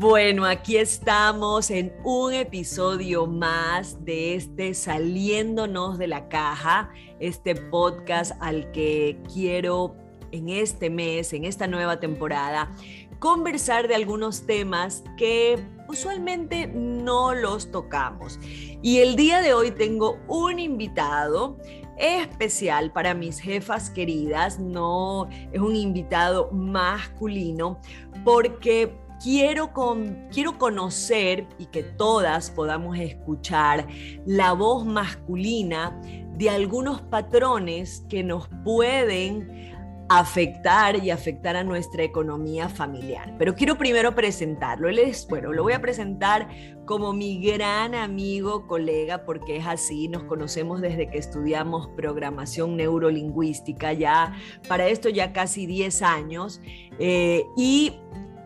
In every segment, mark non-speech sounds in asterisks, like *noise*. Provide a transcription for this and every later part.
Bueno, aquí estamos en un episodio más de este Saliéndonos de la Caja, este podcast al que quiero en este mes, en esta nueva temporada, conversar de algunos temas que usualmente no los tocamos. Y el día de hoy tengo un invitado especial para mis jefas queridas, no es un invitado masculino, porque quiero, con, quiero conocer y que todas podamos escuchar la voz masculina de algunos patrones que nos pueden afectar y afectar a nuestra economía familiar. Pero quiero primero presentarlo. Él bueno, lo voy a presentar como mi gran amigo, colega, porque es así, nos conocemos desde que estudiamos programación neurolingüística, ya para esto ya casi 10 años, eh, y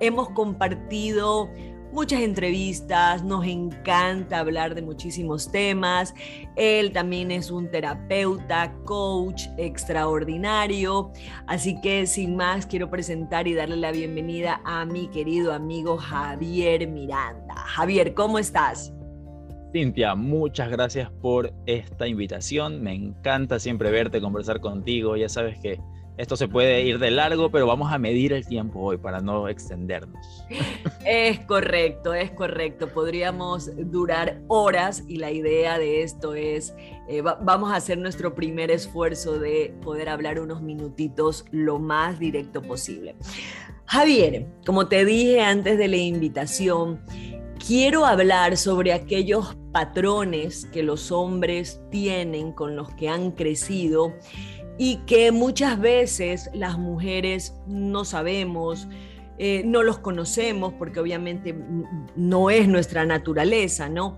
hemos compartido muchas entrevistas, nos encanta hablar de muchísimos temas. Él también es un terapeuta, coach extraordinario. Así que sin más, quiero presentar y darle la bienvenida a mi querido amigo Javier Miranda. Javier, ¿cómo estás? Cintia, muchas gracias por esta invitación. Me encanta siempre verte, conversar contigo. Ya sabes que esto se puede ir de largo, pero vamos a medir el tiempo hoy para no extendernos. Es correcto, es correcto. Podríamos durar horas y la idea de esto es, eh, vamos a hacer nuestro primer esfuerzo de poder hablar unos minutitos lo más directo posible. Javier, como te dije antes de la invitación, quiero hablar sobre aquellos patrones que los hombres tienen con los que han crecido y que muchas veces las mujeres no sabemos, eh, no los conocemos porque obviamente no es nuestra naturaleza, ¿no?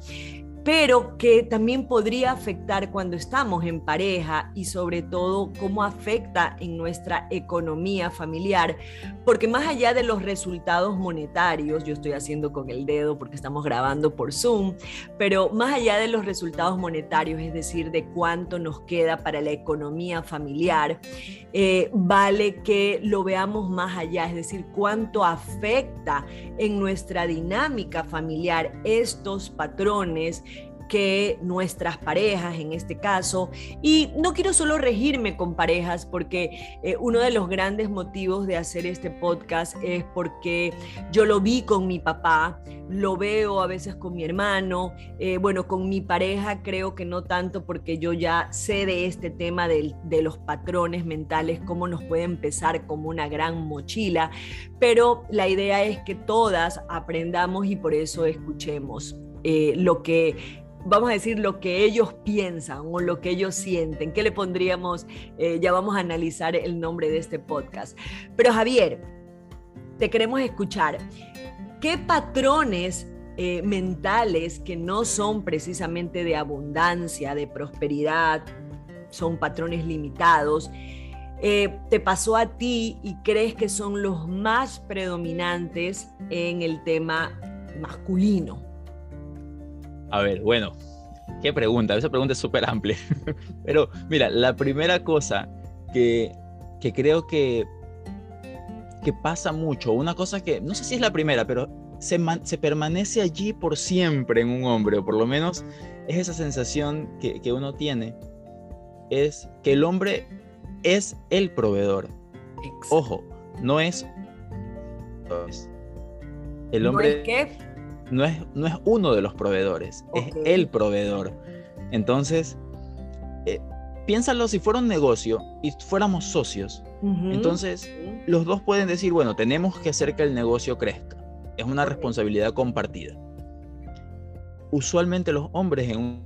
Pero que también podría afectar cuando estamos en pareja y sobre todo cómo afecta en nuestra economía familiar, porque más allá de los resultados monetarios, yo estoy haciendo con el dedo porque estamos grabando por Zoom, pero más allá de los resultados monetarios, es decir, de cuánto nos queda para la economía familiar, eh, vale que lo veamos más allá, es decir, cuánto afecta en nuestra dinámica familiar estos patrones que nuestras parejas en este caso. Y no quiero solo regirme con parejas porque eh, uno de los grandes motivos de hacer este podcast es porque yo lo vi con mi papá, lo veo a veces con mi hermano, eh, bueno, con mi pareja creo que no tanto porque yo ya sé de este tema de, los patrones mentales, cómo nos puede empezar como una gran mochila, pero la idea es que todas aprendamos y por eso escuchemos. Eh, lo que vamos a decir, lo que ellos piensan o lo que ellos sienten. ¿Qué le pondríamos? Eh, ya vamos a analizar el nombre de este podcast. Pero Javier, te queremos escuchar. ¿Qué patrones eh, mentales que no son precisamente de abundancia, de prosperidad, son patrones limitados? Eh, te pasó a ti y crees que son los más predominantes en el tema masculino? A ver, bueno, qué pregunta, esa pregunta es súper amplia. *laughs* Pero mira, la primera cosa que, que creo que, que pasa mucho, una cosa que, no sé si es la primera, pero se, se, permanece allí por siempre en un hombre, o por lo menos es esa sensación que, que uno tiene, es que el hombre es el proveedor. Ojo, no es... El hombre... ¿No es qué? No es, no es uno de los proveedores, es el proveedor. Entonces, eh, piénsalo si fuera un negocio y fuéramos socios. Entonces, los dos pueden decir, bueno, tenemos que hacer que el negocio crezca. Es una responsabilidad compartida. Usualmente los hombres en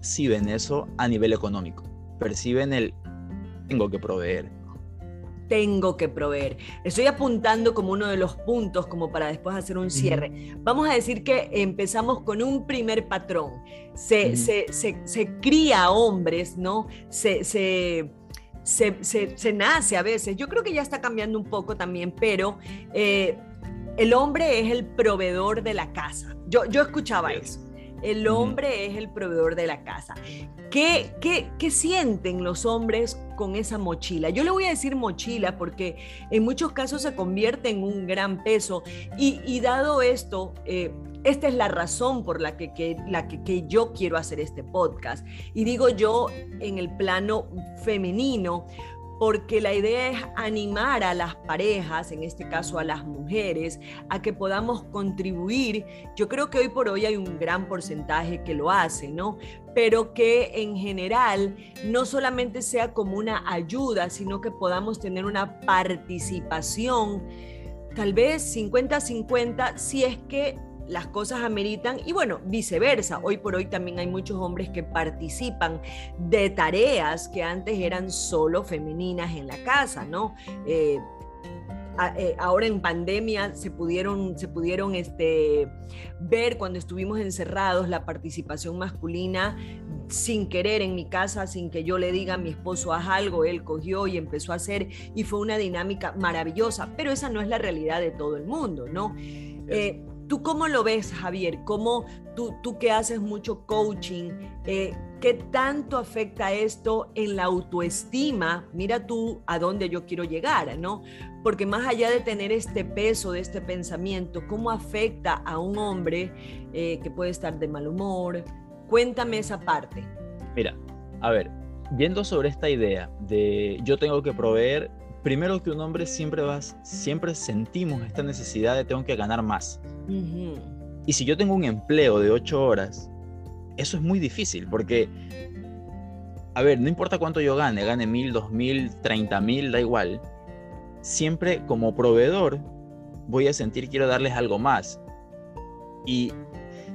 perciben eso a nivel económico. Perciben el tengo que proveer, tengo que proveer. Estoy apuntando como uno de los puntos como para después hacer un cierre. Vamos a decir que empezamos con un primer patrón. Se, se, cría hombres, ¿no? Se, se, se, nace a veces. Yo creo que ya está cambiando un poco también, pero eh, el hombre es el proveedor de la casa. Yo, yo escuchaba eso. El hombre es el proveedor de la casa. ¿Qué, qué, qué sienten los hombres con esa mochila? Yo le voy a decir mochila porque en muchos casos se convierte en un gran peso y, dado esto, eh, esta es la razón por la que, la que, yo quiero hacer este podcast. Y digo yo en el plano femenino, porque la idea es animar a las parejas, en este caso a las mujeres, a que podamos contribuir. Yo creo que hoy por hoy hay un gran porcentaje que lo hace, ¿no? Pero que en general no solamente sea como una ayuda, sino que podamos tener una participación, tal vez 50-50, si es que las cosas ameritan y bueno, viceversa. Hoy por hoy también hay muchos hombres que participan de tareas que antes eran solo femeninas en la casa, ¿no? Eh, eh, ahora en pandemia se pudieron, se pudieron este, ver cuando estuvimos encerrados la participación masculina sin querer en mi casa, sin que yo le diga a mi esposo haz algo, él cogió y empezó a hacer y fue una dinámica maravillosa, pero esa no es la realidad de todo el mundo, ¿no? Eh, ¿Tú cómo lo ves, Javier? ¿Cómo tú, tú que haces mucho coaching, eh, qué tanto afecta esto en la autoestima? Mira tú a dónde yo quiero llegar, ¿no? Porque más allá de tener este peso de este pensamiento, ¿cómo afecta a un hombre eh, que puede estar de mal humor? Cuéntame esa parte. Mira, a ver, viendo sobre esta idea de yo tengo que proveer primero que un hombre siempre vas, siempre sentimos esta necesidad de tengo que ganar más. Y si yo tengo un empleo de ocho horas, eso es muy difícil porque, a ver, no importa cuánto yo gane, gane mil, dos mil, treinta mil, da igual. Siempre como proveedor voy a sentir quiero darles algo más. ¿Y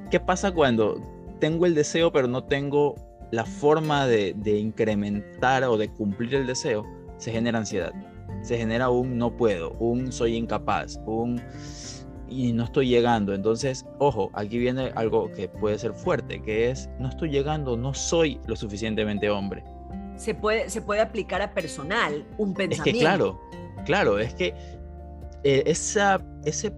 qué pasa cuando tengo el deseo pero no tengo la forma de, de incrementar o de cumplir el deseo? Se genera ansiedad se genera un no puedo, un soy incapaz, un y no estoy llegando. Entonces, ojo, aquí viene algo que puede ser fuerte, que es no estoy llegando, no soy lo suficientemente hombre. Se puede, se puede aplicar a personal, un pensamiento. Es que claro, claro, es que eh, esa, ese,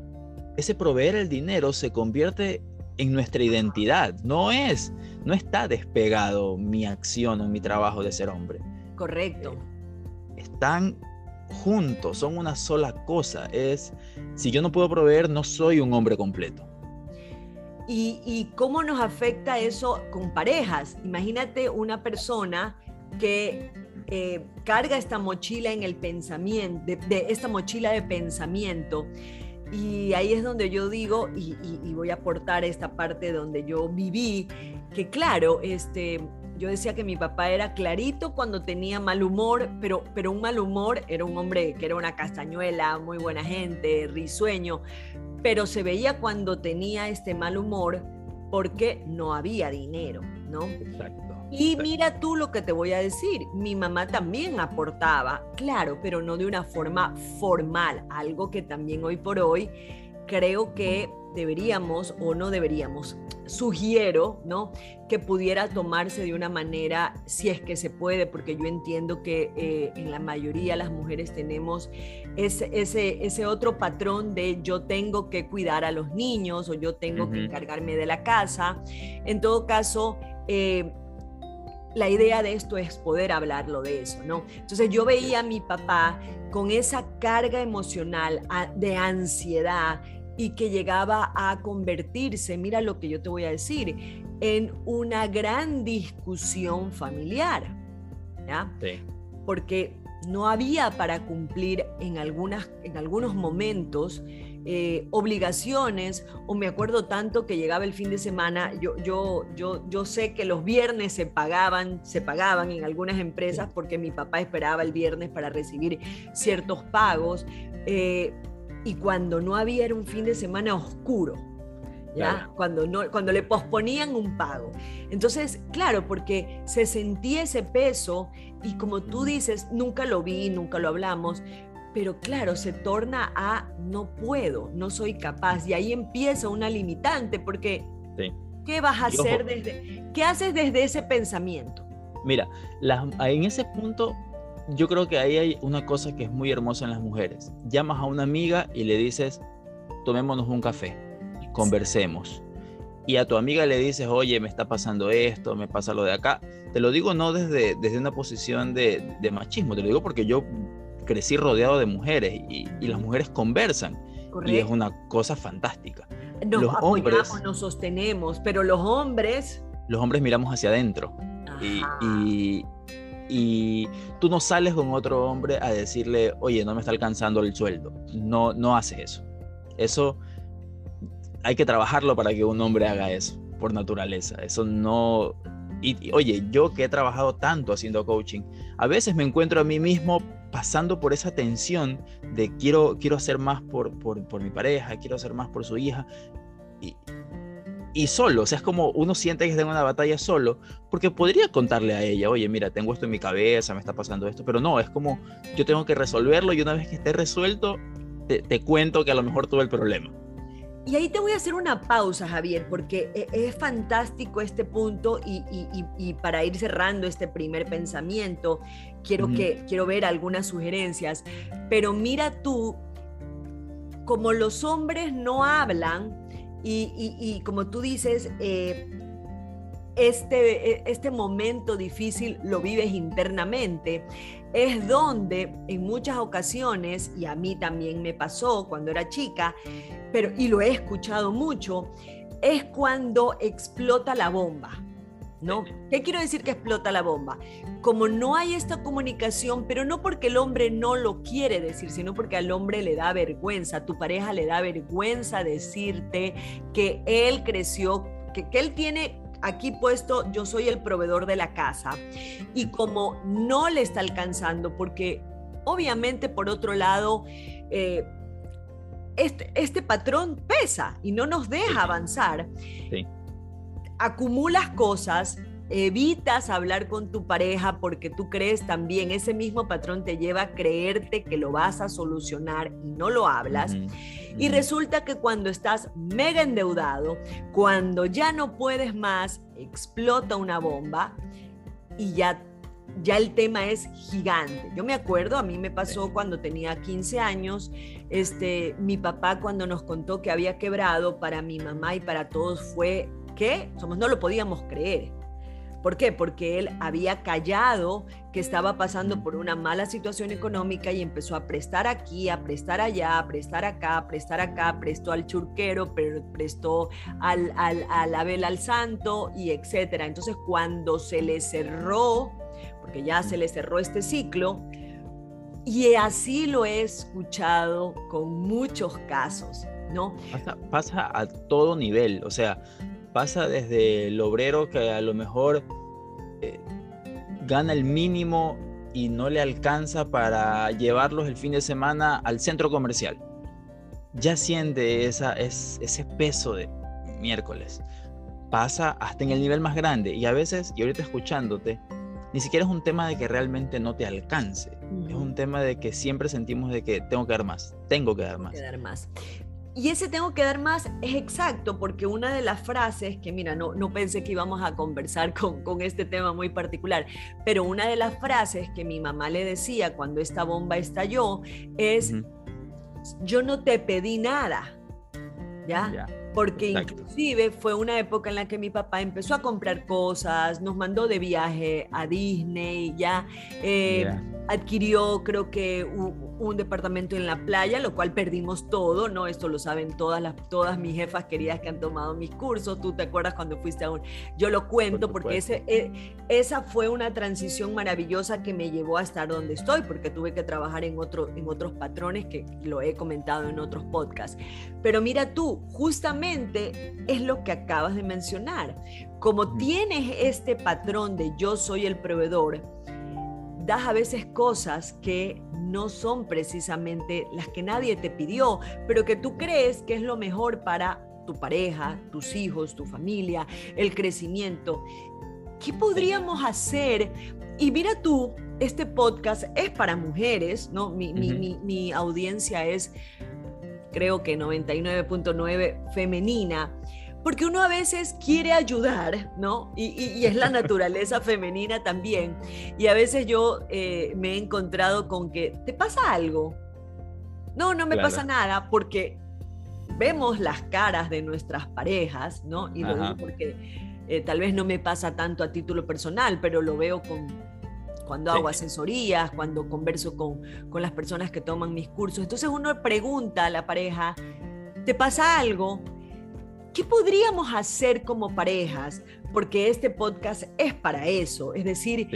ese proveer el dinero se convierte en nuestra identidad. No es, no está despegado mi acción o mi trabajo de ser hombre. Correcto. Eh, están juntos, son una sola cosa. Es, si yo no puedo proveer, no soy un hombre completo. ¿Y, cómo nos afecta eso con parejas? Imagínate una persona que eh, carga esta mochila en el pensamiento, de, esta mochila de pensamiento. Y ahí es donde yo digo, y, y, voy a aportar esta parte donde yo viví, que claro, este, yo decía que mi papá era clarito cuando tenía mal humor, pero, pero un mal humor era un hombre que era una castañuela, muy buena gente, risueño, pero se veía cuando tenía este mal humor porque no había dinero, ¿no? Exacto. Y mira tú lo que te voy a decir, mi mamá también aportaba, claro, pero no de una forma formal, algo que también hoy por hoy creo que deberíamos o no deberíamos, sugiero, ¿no? Que pudiera tomarse de una manera, si es que se puede, porque yo entiendo que eh, en la mayoría las mujeres tenemos ese, ese, ese, otro patrón de yo tengo que cuidar a los niños o yo tengo que encargarme de la casa. En todo caso, eh, la idea de esto es poder hablarlo de eso, ¿no? Entonces yo veía a mi papá con esa carga emocional de ansiedad y que llegaba a convertirse, mira lo que yo te voy a decir, en una gran discusión familiar. ¿ya? Porque no había para cumplir en, algunas, en algunos momentos eh, obligaciones, o me acuerdo tanto que llegaba el fin de semana, yo, yo, yo, yo sé que los viernes se pagaban, se pagaban en algunas empresas porque mi papá esperaba el viernes para recibir ciertos pagos. Eh, y cuando no había era un fin de semana oscuro. ¿Ya? Cuando, no, cuando le posponían un pago. Entonces, claro, porque se sentía ese peso y como tú dices, nunca lo vi, nunca lo hablamos, pero claro, se torna a no puedo, no soy capaz y ahí empieza una limitante porque ¿qué vas a hacer desde, qué haces desde ese pensamiento? Mira, en ese punto yo creo que ahí hay una cosa que es muy hermosa en las mujeres. Llamas a una amiga y le dices, tomémonos un café, conversemos. y a tu amiga le dices, oye, me está pasando esto, me pasa lo de acá, te lo digo no desde, desde una posición de, de machismo, te lo digo porque yo crecí rodeado de mujeres y, y las mujeres conversan. Y es una cosa fantástica. Nos los hombres, nos sostenemos, pero los hombres... Los hombres miramos hacia adentro. Y, y, y, tú no sales con otro hombre a decirle, oye, no me está alcanzando el sueldo. No, no haces eso. Eso hay que trabajarlo para que un hombre haga eso, por naturaleza. Eso no... Y, oye, yo que he trabajado tanto haciendo coaching, a veces me encuentro a mí mismo pasando por esa tensión de quiero, quiero hacer más por, por, por mi pareja, quiero hacer más por su hija. Y solo, o sea, es como uno siente que está en una batalla solo, porque podría contarle a ella, oye, mira, tengo esto en mi cabeza, me está pasando esto, pero no, es como yo tengo que resolverlo y una vez que esté resuelto, te, te cuento que a lo mejor tuve el problema. Y ahí te voy a hacer una pausa, Javier, porque e, es fantástico este punto y, y, para ir cerrando este primer pensamiento, quiero, que, quiero ver algunas sugerencias, pero mira tú, como los hombres no hablan y, como tú dices, eh, este, este momento difícil lo vives internamente, es donde en muchas ocasiones, y a mí también me pasó cuando era chica, pero y lo he escuchado mucho, es cuando explota la bomba. ¿No? ¿Qué quiero decir que explota la bomba? Como no hay esta comunicación, pero no porque el hombre no lo quiere decir, sino porque al hombre le da vergüenza, a tu pareja le da vergüenza decirte que él creció, que, que él tiene aquí puesto yo soy el proveedor de la casa y como no le está alcanzando, porque obviamente por otro lado, eh, este, este, patrón pesa y no nos deja avanzar. Acumulas cosas, evitas hablar con tu pareja porque tú crees también, ese mismo patrón te lleva a creerte que lo vas a solucionar y no lo hablas. Y resulta que cuando estás mega endeudado, cuando ya no puedes más, explota una bomba y ya ya el tema es gigante. Yo me acuerdo, a mí me pasó cuando tenía 15 años, este, mi papá cuando nos contó que había quebrado, para mi mamá y para todos fue que somos no lo podíamos creer. ¿Por qué? Porque él había callado que estaba pasando por una mala situación económica y empezó a prestar aquí, a prestar allá, a prestar acá, a prestar acá, prestó al churquero, prestó al, al, a la vela al santo y etcétera. Entonces cuando se le cerró porque ya se le cerró este ciclo. Y así lo he escuchado con muchos casos, ¿no? Pasa, a todo nivel, o sea, pasa desde el obrero que a lo mejor eh, gana el mínimo y no le alcanza para llevarlos el fin de semana al centro comercial. Ya siente esa, es, ese peso de miércoles. Pasa hasta en el nivel más grande y a veces, y ahorita escuchándote, ni siquiera es un tema de que realmente no te alcance. Es un tema de que siempre sentimos de que tengo que dar más, tengo que dar más. Que dar más. Y ese tengo que dar más es exacto, porque una de las frases, que mira, no, no pensé que íbamos a conversar *laughs* con, con este tema muy particular, pero una de las frases que mi mamá le decía cuando esta bomba estalló es, yo no te pedí nada, ¿ya? Porque inclusive fue una época en la que mi papá empezó a comprar cosas, nos mandó de viaje a Disney, ya eh, adquirió creo que un, departamento en la playa, lo cual perdimos todo, ¿no? Esto lo saben todas las todas mis jefas queridas que han tomado mis cursos, tú te acuerdas cuando fuiste a un... Yo lo cuento porque ese, eh, esa fue una transición maravillosa que me llevó a estar donde estoy, porque tuve que trabajar en, otro, en otros patrones que lo he comentado en otros podcasts. Pero mira tú, justamente es lo que acabas de mencionar. Como tienes este patrón de yo soy el proveedor, das a veces cosas que no son precisamente las que nadie te pidió, pero que tú crees que es lo mejor para tu pareja, tus hijos, tu familia, el crecimiento. ¿Qué podríamos hacer? Y mira tú, este podcast es para mujeres, ¿no? Mi, mi audiencia es, creo que 99.9 femenina porque uno a veces quiere ayudar, ¿no? Y, es la naturaleza *laughs* femenina también. Y a veces yo eh, me he encontrado con que, ¿te pasa algo? No, no me pasa nada porque vemos las caras de nuestras parejas, ¿no? Y lo digo porque eh, tal vez no me pasa tanto a título personal, pero lo veo con, cuando hago asesorías, cuando converso con, con las personas que toman mis cursos. Entonces uno pregunta a la pareja, ¿te pasa algo? ¿Qué podríamos hacer como parejas? Porque este podcast es para eso, es decir,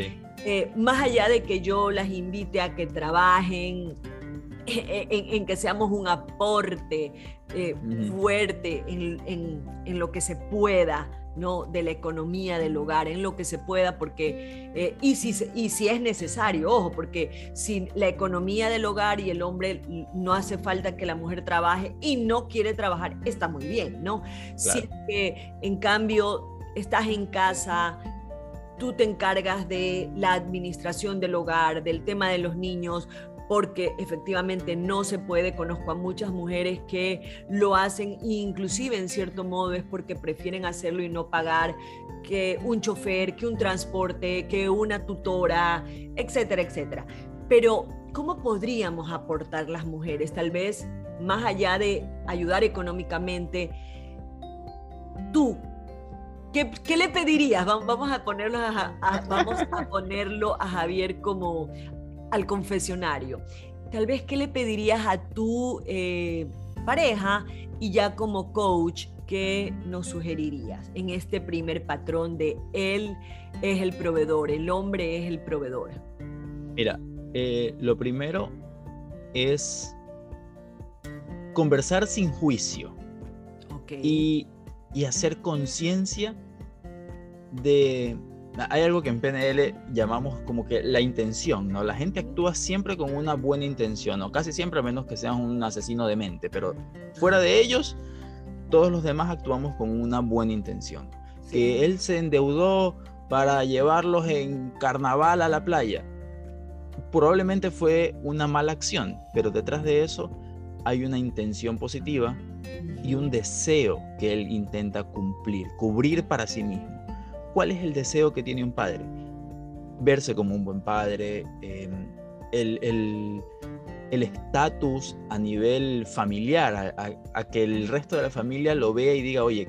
eh, más allá de que yo las invite a que trabajen, *laughs* en, que seamos un aporte eh, fuerte en, lo que se pueda, ¿no? de la economía del hogar, en lo que se pueda, porque, eh, y, si, y si es necesario, ojo, porque si la economía del hogar y el hombre no hace falta que la mujer trabaje y no quiere trabajar, está muy bien, ¿no? Si que en cambio estás en casa, tú te encargas de la administración del hogar, del tema de los niños, porque efectivamente no se puede. Conozco a muchas mujeres que lo hacen, inclusive en cierto modo es porque prefieren hacerlo y no pagar que un chofer, que un transporte, que una tutora, etcétera, etcétera. Pero, ¿cómo podríamos aportar las mujeres? Tal vez, más allá de ayudar económicamente, tú, ¿Qué, ¿Qué, le pedirías? Vamos a, ponerlo vamos a ponerlo a Javier como al confesionario. Tal vez, ¿qué le pedirías a tu eh, pareja y ya como coach, qué nos sugerirías en este primer patrón de él es el proveedor, el hombre es el proveedor? Mira, eh, lo primero es conversar sin juicio y, y hacer conciencia de hay algo que en PNL llamamos como que la intención, ¿no? La gente actúa siempre con una buena intención, o casi siempre a menos que sean un asesino de mente, pero fuera de ellos, todos los demás actuamos con una buena intención. Que él se endeudó para llevarlos en carnaval a la playa. Probablemente fue una mala acción, pero detrás de eso hay una intención positiva y un deseo que él intenta cumplir, cubrir para sí mismo. ¿Cuál es el deseo que tiene un padre? Verse como un buen padre, em, el estatus a nivel familiar, a, que el resto de la familia lo vea y diga, oye,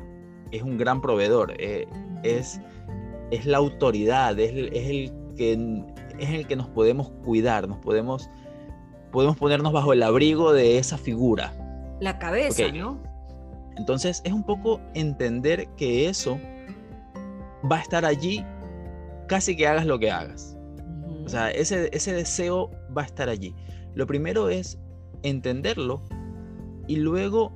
es un gran proveedor, eh, es, es la autoridad, es, es, el que, es el que nos podemos cuidar, nos podemos, podemos ponernos bajo el abrigo de esa figura. La cabeza, ¿no? Entonces es un poco entender que eso va a estar allí casi que hagas lo que hagas. O sea, ese, ese deseo va a estar allí. Lo primero es entenderlo y luego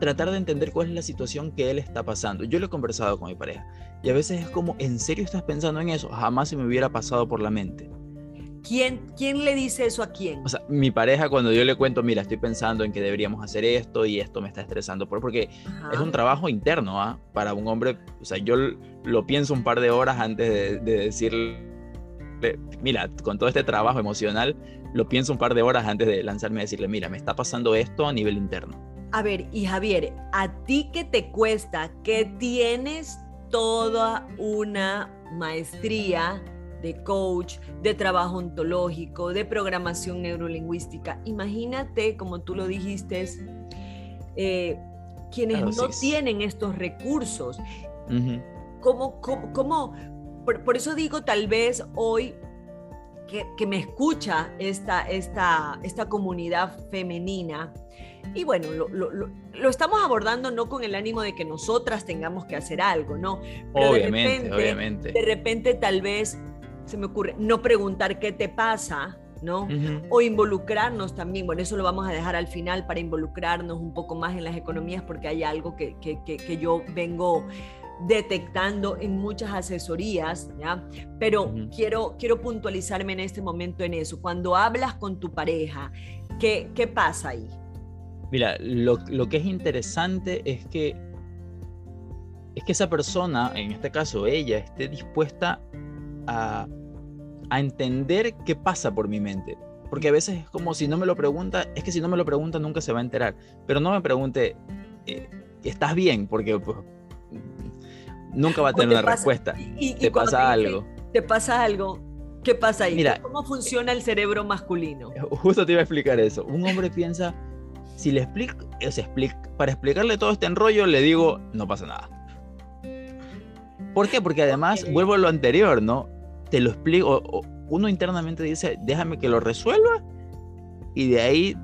tratar de entender cuál es la situación que él está pasando. Yo lo he conversado con mi pareja y a veces es como, ¿en serio estás pensando en eso? Jamás se me hubiera pasado por la mente. ¿Quién, ¿Quién le dice eso a quién? O sea, mi pareja cuando yo le cuento, mira, estoy pensando en que deberíamos hacer esto y esto me está estresando, porque es un trabajo interno, ¿ah? Para un hombre, o sea, yo lo pienso un par de horas antes de, de decirle, mira, con todo este trabajo emocional, lo pienso un par de horas antes de lanzarme a decirle, mira, me está pasando esto a nivel interno. A ver, y Javier, ¿a ti qué te cuesta que tienes toda una maestría de coach, de trabajo ontológico, de programación neurolingüística. Imagínate, como tú lo dijiste, eh, quienes no tienen estos recursos. ¿Cómo, por, eso digo, tal vez hoy que, me escucha esta, esta, esta comunidad femenina, y bueno, lo, lo, lo, estamos abordando no con el ánimo de que nosotras tengamos que hacer algo, ¿no? obviamente, obviamente. De repente tal vez se me ocurre, no preguntar qué te pasa, ¿no? O involucrarnos también, bueno, eso lo vamos a dejar al final para involucrarnos un poco más en las economías porque hay algo que, que, que, yo vengo detectando en muchas asesorías, ¿ya? Pero quiero, quiero puntualizarme en este momento en eso. Cuando hablas con tu pareja, ¿qué, qué pasa ahí? Mira, lo, lo, que es interesante es que es que esa persona, en este caso ella, esté dispuesta a, a entender qué pasa por mi mente. Porque a veces es como si no me lo pregunta, es que si no me lo pregunta nunca se va a enterar. Pero no me pregunte, eh, ¿estás bien? Porque pues, nunca va a tener una respuesta. Y, te pasa algo. Te pasa algo. ¿Qué pasa ahí? Mira, ¿Cómo funciona el cerebro masculino? *laughs* Justo te iba a explicar eso. Un hombre piensa, si le explico, para explicarle todo este enrollo, le digo, no pasa nada. ¿Por qué? Porque además, vuelvo a lo anterior, ¿no? Te lo explico, uno internamente dice, déjame que lo resuelva y de ahí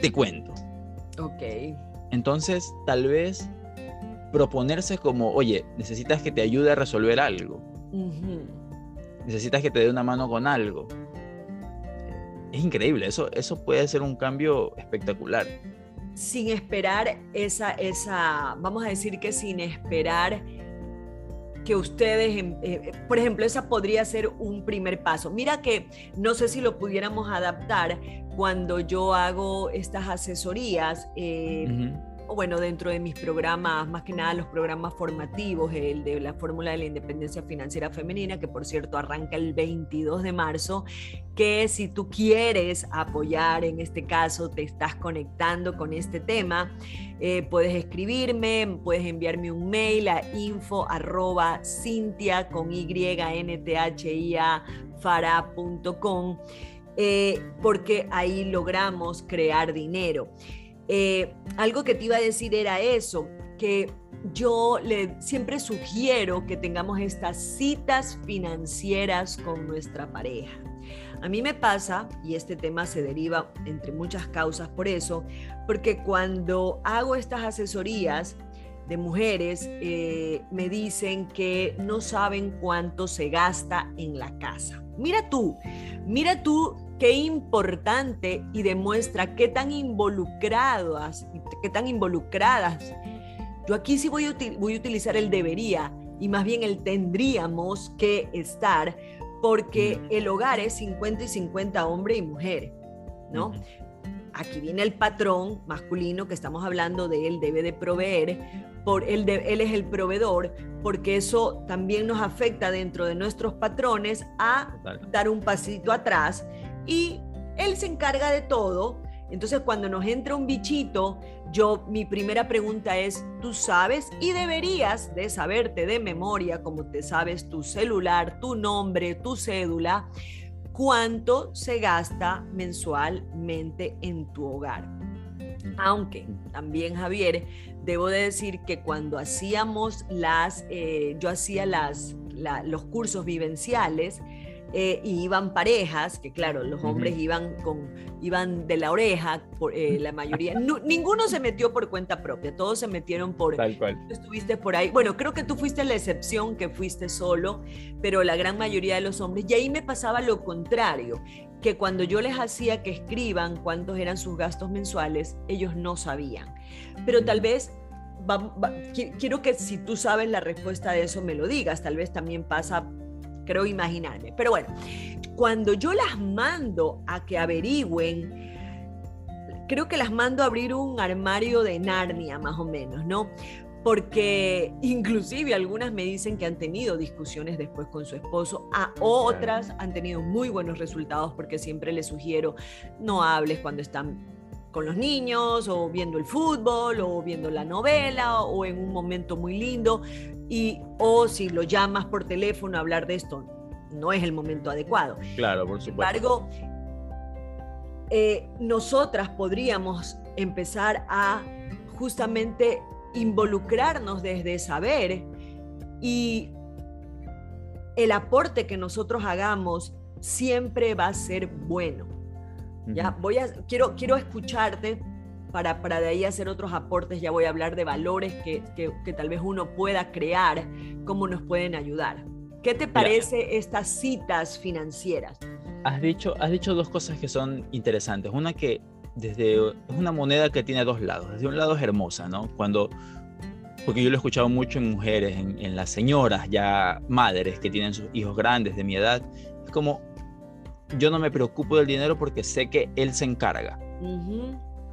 te cuento. Ok. Entonces, tal vez proponerse como, oye, necesitas que te ayude a resolver algo. Necesitas que te dé una mano con algo. Es increíble, eso, eso puede ser un cambio espectacular. Sin esperar esa, esa, vamos a decir que sin esperar que ustedes, em, eh, por ejemplo, esa podría ser un primer paso. Mira que no sé si lo pudiéramos adaptar cuando yo hago estas asesorías. Eh, bueno, dentro de mis programas, más que nada los programas formativos, el de la Fórmula de la Independencia Financiera Femenina, que por cierto arranca el 22 de marzo, que si tú quieres apoyar, en este caso te estás conectando con este tema, eh, puedes escribirme, puedes enviarme un mail a info con y a eh, porque ahí logramos crear dinero. Eh, algo que te iba a decir era eso, que yo le siempre sugiero que tengamos estas citas financieras con nuestra pareja. A mí me pasa, y este tema se deriva entre muchas causas por eso, porque cuando hago estas asesorías de mujeres, eh, me dicen que no saben cuánto se gasta en la casa. Mira tú, mira tú qué importante y demuestra qué tan involucradas, qué tan involucradas. Yo aquí sí voy a, voy a utilizar el debería y más bien el tendríamos que estar porque el hogar es 50 y 50 hombre y mujer, ¿no? Aquí viene el patrón masculino que estamos hablando de él, debe de proveer, por él, él es el proveedor, porque eso también nos afecta dentro de nuestros patrones a dar un pasito atrás y él se encarga de todo. Entonces cuando nos entra un bichito, yo mi primera pregunta es, ¿tú sabes? Y deberías de saberte de memoria, como te sabes tu celular, tu nombre, tu cédula, cuánto se gasta mensualmente en tu hogar. Aunque también, Javier, debo de decir que cuando hacíamos las, eh, yo hacía las, los cursos vivenciales, eh, y iban parejas, que claro, los hombres iban, con, iban de la oreja, por, eh, la mayoría, *laughs* ninguno se metió por cuenta propia, todos se metieron por... Tal cual. Estuviste por ahí, bueno, creo que tú fuiste la excepción, que fuiste solo, pero la gran mayoría de los hombres, y ahí me pasaba lo contrario, que cuando yo les hacía que escriban cuántos eran sus gastos mensuales, ellos no sabían. Pero tal vez quiero que si tú sabes la respuesta de eso me lo digas. Tal vez también pasa creo imaginarme. Pero bueno, cuando yo las mando a que averigüen, creo que las mando a abrir un armario de Narnia, más o menos, ¿no? Porque inclusive algunas me dicen que han tenido discusiones después con su esposo, a otras han tenido muy buenos resultados porque siempre les sugiero no hables cuando están con los niños o viendo el fútbol o viendo la novela o en un momento muy lindo y o si lo llamas por teléfono a hablar de esto, no es el momento adecuado. Claro, por supuesto. Sin embargo, eh, nosotras podríamos empezar a justamente involucrarnos desde saber y el aporte que nosotros hagamos siempre va a ser bueno. Ya voy a quiero quiero escucharte para, para de ahí hacer otros aportes, ya voy a hablar de valores que, que, tal vez uno pueda crear, cómo nos pueden ayudar. ¿Qué te parece estas citas financieras? Has dicho, has dicho dos cosas que son interesantes. Una que desde, es una moneda que tiene dos lados. Desde un lado es hermosa, ¿no? Cuando, porque yo lo he escuchado mucho en mujeres, en, en las señoras ya madres que tienen sus hijos grandes de mi edad, es como, yo no me preocupo del dinero porque sé que él se encarga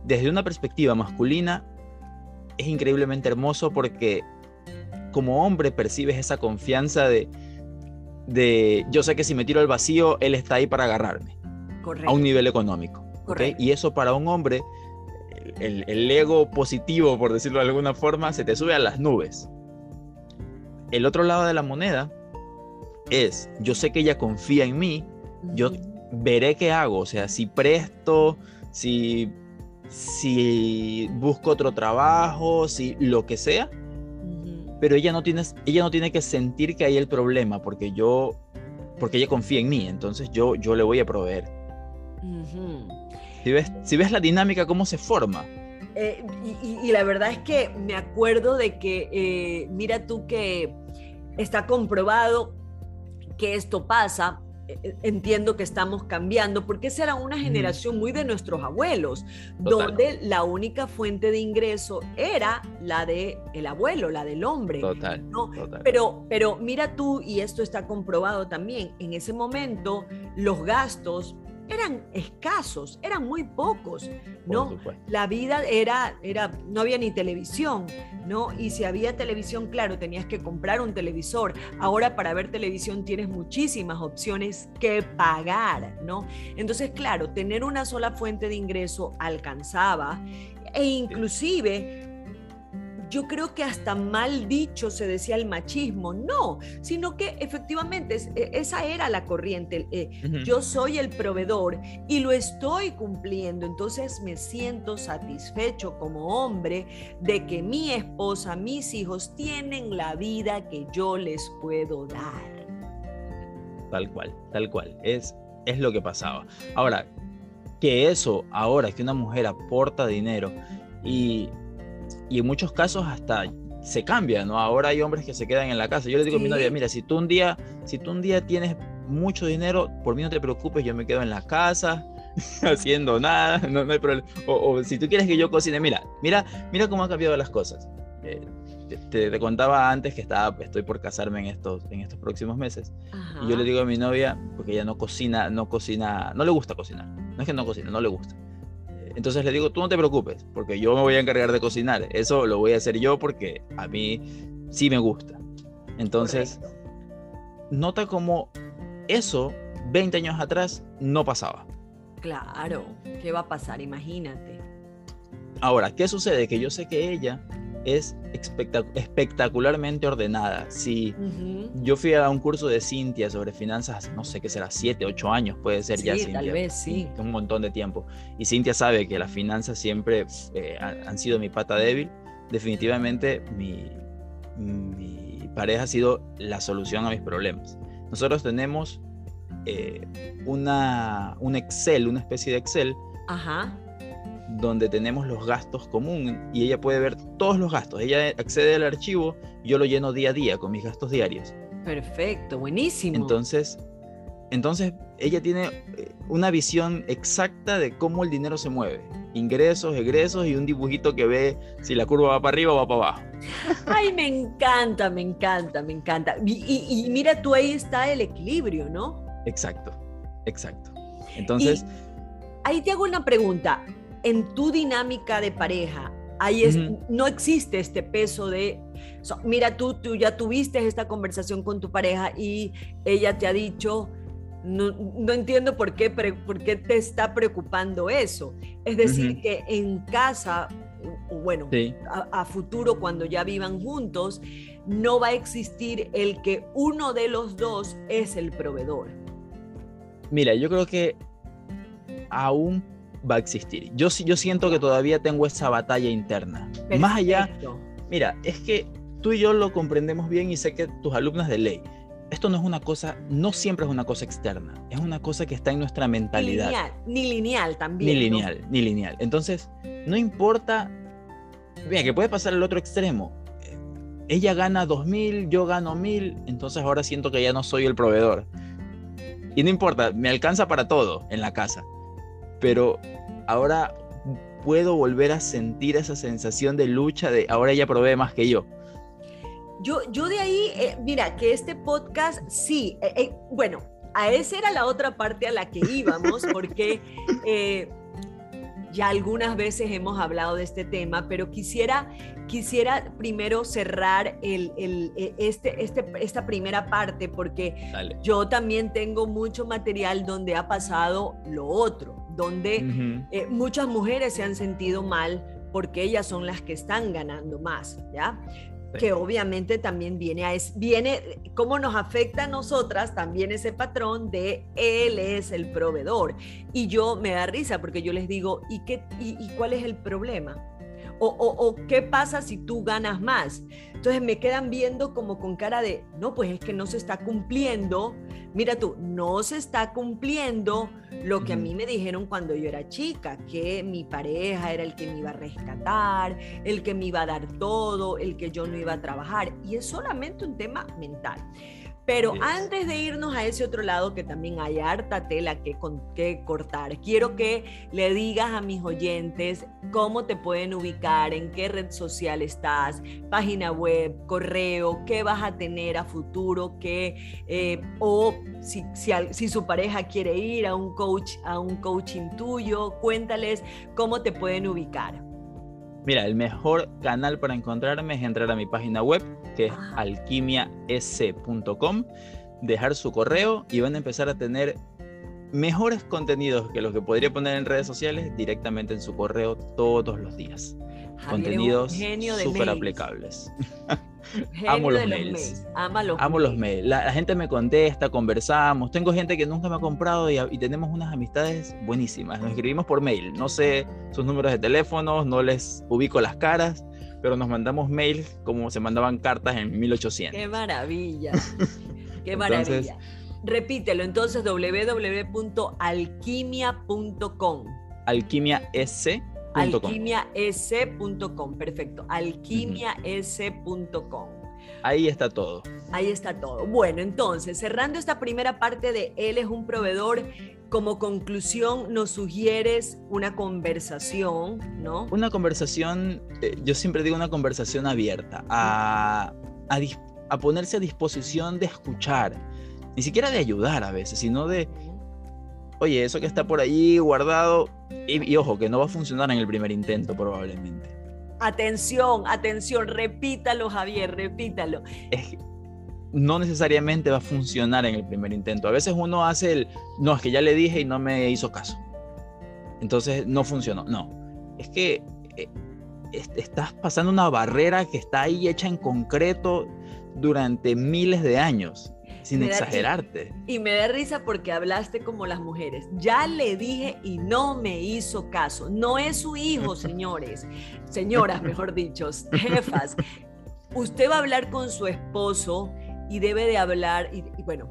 desde una perspectiva masculina, es increíblemente hermoso porque como hombre percibes esa confianza de, de yo sé que si me tiro al vacío, él está ahí para agarrarme. A un nivel económico. Y eso para un hombre, el, el, ego positivo, por decirlo de alguna forma, se te sube a las nubes. El otro lado de la moneda es, yo sé que ella confía en mí, yo veré qué hago, o sea, si presto, si si busco otro trabajo, si lo que sea, pero ella no tiene, ella no tiene que sentir que hay el problema porque yo, porque ella confía en mí, entonces yo, yo le voy a proveer. si, ves, si ves la dinámica, cómo se forma. Eh, y, la verdad es que me acuerdo de que, eh, mira tú que está comprobado que esto pasa entiendo que estamos cambiando, porque esa era una generación muy de nuestros abuelos, donde la única fuente de ingreso era la de el abuelo, la del hombre. Total, ¿no? Pero, pero mira tú, y esto está comprobado también, en ese momento los gastos eran escasos, eran muy pocos, ¿no? La vida era, era, no había ni televisión, ¿no? Y si había televisión, claro, tenías que comprar un televisor. Ahora para ver televisión tienes muchísimas opciones que pagar, ¿no? Entonces, claro, tener una sola fuente de ingreso alcanzaba e inclusive yo creo que hasta mal dicho se decía el machismo, no, sino que efectivamente e, esa era la corriente, eh, yo soy el proveedor y lo estoy cumpliendo, entonces me siento satisfecho como hombre de que mi esposa, mis hijos tienen la vida que yo les puedo dar. Tal cual, tal cual, es, es lo que pasaba. Ahora, que eso, ahora que una mujer aporta dinero y y en muchos casos hasta se cambia, ¿no? Ahora hay hombres que se quedan en la casa. Yo le digo a mi novia, mira, si tú un día, si tú un día tienes mucho dinero, por mí no te preocupes, yo me quedo en la casa *laughs* haciendo nada, no, hay problema. O, si tú quieres que yo cocine, mira, mira, mira cómo han cambiado las cosas. Eh, te, contaba antes que estaba, estoy por casarme en estos, en estos próximos meses. Y yo le digo a mi novia, porque ella no cocina, no cocina, no le gusta cocinar. No es que no cocina, no le gusta. Entonces le digo, tú no te preocupes, porque yo me voy a encargar de cocinar. Eso lo voy a hacer yo porque a mí sí me gusta. Entonces, nota como eso 20 años atrás no pasaba. Claro, ¿qué va a pasar? Imagínate. Ahora, ¿qué sucede? Que yo sé que ella es espectacularmente ordenada. Si yo fui a un curso de Cintia sobre finanzas, no sé qué será, 7, 8 años puede ser ya Cintia. Tal vez, sí. Un montón de tiempo. Y Cintia sabe que las finanzas siempre eh, han sido mi pata débil. Definitivamente mi, mi pareja ha sido la solución a mis problemas. Nosotros tenemos eh, una, un Excel, una especie de Excel. Ajá donde tenemos los gastos comunes y ella puede ver todos los gastos. Ella accede al archivo, yo lo lleno día a día con mis gastos diarios. Perfecto, buenísimo. Entonces, entonces ella tiene eh, una visión exacta de cómo el dinero se mueve. Ingresos, egresos y un dibujito que ve si la curva va para arriba o va para abajo. *laughs* Ay, me encanta, me encanta, me encanta. Y, mira, tú ahí está el equilibrio, ¿no? Exacto, exacto. Entonces... ahí te hago una pregunta en tu dinámica de pareja, ahí es, no existe este peso de, mira, tú, tú ya tuviste esta conversación con tu pareja y ella te ha dicho, no, no entiendo por qué, por qué te está preocupando eso. Es decir, que en casa, bueno, a, a, futuro cuando ya vivan juntos, no va a existir el que uno de los dos es el proveedor. Mira, yo creo que aún va a existir. Yo, yo siento que todavía tengo esa batalla interna. Más allá, mira, es que tú y yo lo comprendemos bien y sé que tus alumnas de ley, esto no es una cosa, no siempre es una cosa externa, es una cosa que está en nuestra mentalidad. Ni lineal, ni lineal también. Ni lineal, ni lineal. Entonces, no importa, mira, que puede pasar el otro extremo. Ella gana 2.000, yo gano 1.000, entonces ahora siento que ya no soy el proveedor. Y no importa, me alcanza para todo en la casa pero ahora puedo volver a sentir esa sensación de lucha de ahora ella provee más que yo. Yo, yo de ahí, eh, mira, que este podcast sí, eh, eh, bueno, a esa era la otra parte a la que íbamos, *laughs* porque ya algunas veces hemos hablado de este tema, pero quisiera, quisiera primero cerrar el, e, este, este, esta primera parte, porque yo también tengo mucho material donde ha pasado lo otro donde eh, muchas mujeres se han sentido mal porque ellas son las que están ganando más, ¿ya? que obviamente también viene a es, viene cómo nos afecta a nosotras también ese patrón de él es el proveedor y yo me da risa porque yo les digo y qué y cuál es el problema o, qué pasa si tú ganas más. Entonces me quedan viendo como con cara de, no, pues es que no se está cumpliendo. Mira tú, no se está cumpliendo lo que a mí me dijeron cuando yo era chica, que mi pareja era el que me iba a rescatar, el que me iba a dar todo, el que yo no iba a trabajar. Y es solamente un tema mental. Pero antes de irnos a ese otro lado, que también hay harta tela que, que cortar, quiero que le digas a mis oyentes cómo te pueden ubicar, en qué red social estás, página web, correo, qué vas a tener a futuro, qué, eh, o si, si, si su pareja quiere ir a un coach, a un coaching tuyo, cuéntales cómo te pueden ubicar. Mira, el mejor canal para encontrarme es entrar a mi página web, que es ah. alquimiaesc.com, dejar su correo y van a empezar a tener mejores contenidos que los que podría poner en redes sociales directamente en su correo todos los días. Contenidos súper aplicables. *laughs* *laughs* Amo los mails. Amo los mails. La, gente me contesta, conversamos. Tengo gente que nunca me ha comprado y, tenemos unas amistades buenísimas. Nos escribimos por mail. No sé sus números de teléfono, no les ubico las caras, pero nos mandamos mails como se mandaban cartas en 1800. ¡Qué maravilla! *laughs* ¡Qué maravilla! Repítelo entonces www.alquimia.com. Alquimia S Alquimias.com, perfecto. Alquimias.com. Ahí está todo. Ahí está todo. Bueno, entonces, cerrando esta primera parte de Él es un proveedor, como conclusión nos sugieres una conversación, ¿no? Una conversación, eh, yo siempre digo una conversación abierta, a, a ponerse a disposición de escuchar, ni siquiera de ayudar a veces, sino de oye, eso que está por ahí guardado, y, ojo, que no va a funcionar en el primer intento probablemente. Atención, atención, repítalo Javier, repítalo. no necesariamente va a funcionar en el primer intento. A veces uno hace el, no, es que ya le dije y no me hizo caso. Entonces no funcionó. No, es que eh, estás pasando una barrera que está ahí hecha en concreto durante miles de años sin exagerarte. Y, me da risa porque hablaste como las mujeres. Ya le dije y no me hizo caso. No es su hijo, *laughs* señores. Señoras, mejor dicho, jefas. Usted va a hablar con su esposo y debe de hablar, y, bueno,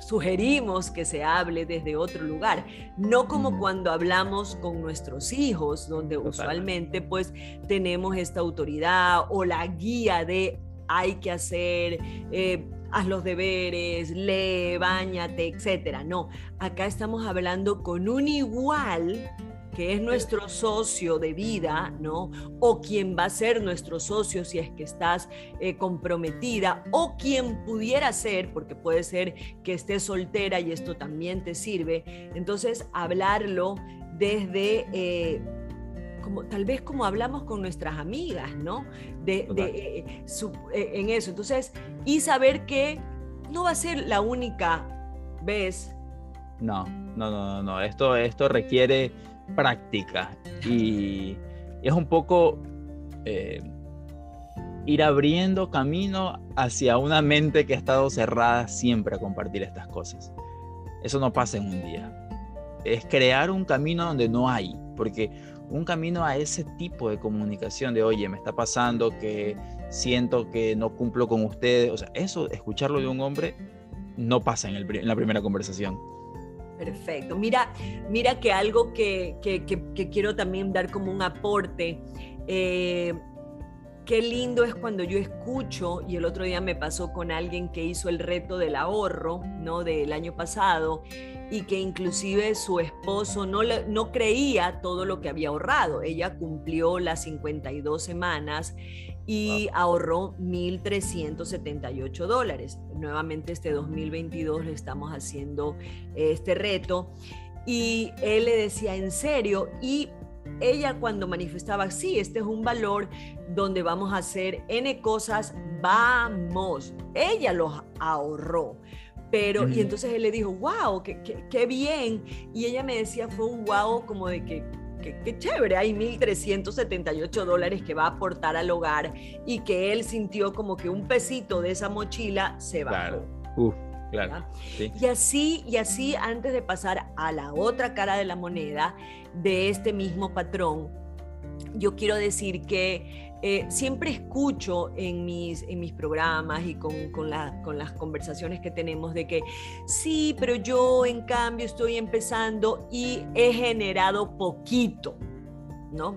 sugerimos que se hable desde otro lugar, no como cuando hablamos con nuestros hijos, donde usualmente pues tenemos esta autoridad o la guía de hay que hacer, eh, haz los deberes, lee, bañate, etcétera. No, acá estamos hablando con un igual que es nuestro socio de vida, ¿no? O quien va a ser nuestro socio si es que estás eh, comprometida, o quien pudiera ser, porque puede ser que estés soltera y esto también te sirve. Entonces, hablarlo desde eh, tal vez como hablamos con nuestras amigas, ¿no? De, eh, eh, en eso. Entonces, y saber que no va a ser la única vez. No, no, no, no, Esto, esto requiere práctica y es un poco eh, ir abriendo camino hacia una mente que ha estado cerrada siempre a compartir estas cosas. Eso no pasa en un día. Es crear un camino donde no hay, porque un camino a ese tipo de comunicación de, oye, me está pasando que siento que no cumplo con ustedes. O sea, eso, escucharlo de un hombre, no pasa en, el, la primera conversación. Perfecto. Mira, mira que algo que, quiero también dar como un aporte. Eh, qué lindo es cuando yo escucho, y el otro día me pasó con alguien que hizo el reto del ahorro, ¿no? Del año pasado, y que inclusive su esposo no, no creía todo lo que había ahorrado. Ella cumplió las 52 semanas y ahorró 1.378 dólares. Nuevamente este 2022 le estamos haciendo este reto. Y él le decía, en serio, y ella cuando manifestaba, sí, este es un valor donde vamos a hacer N cosas, vamos, ella los ahorró. Pero, y entonces él le dijo, wow, qué, qué, bien. Y ella me decía, fue un wow como de que, qué, chévere, hay 1.378 dólares que va a aportar al hogar y que él sintió como que un pesito de esa mochila se va. Claro. Uf, claro. Y así, y así antes de pasar a la otra cara de la moneda de este mismo patrón, yo quiero decir que eh, siempre escucho en mis, en mis programas y con, con, con, las conversaciones que tenemos de que sí, pero yo en cambio estoy empezando y he generado poquito, ¿no?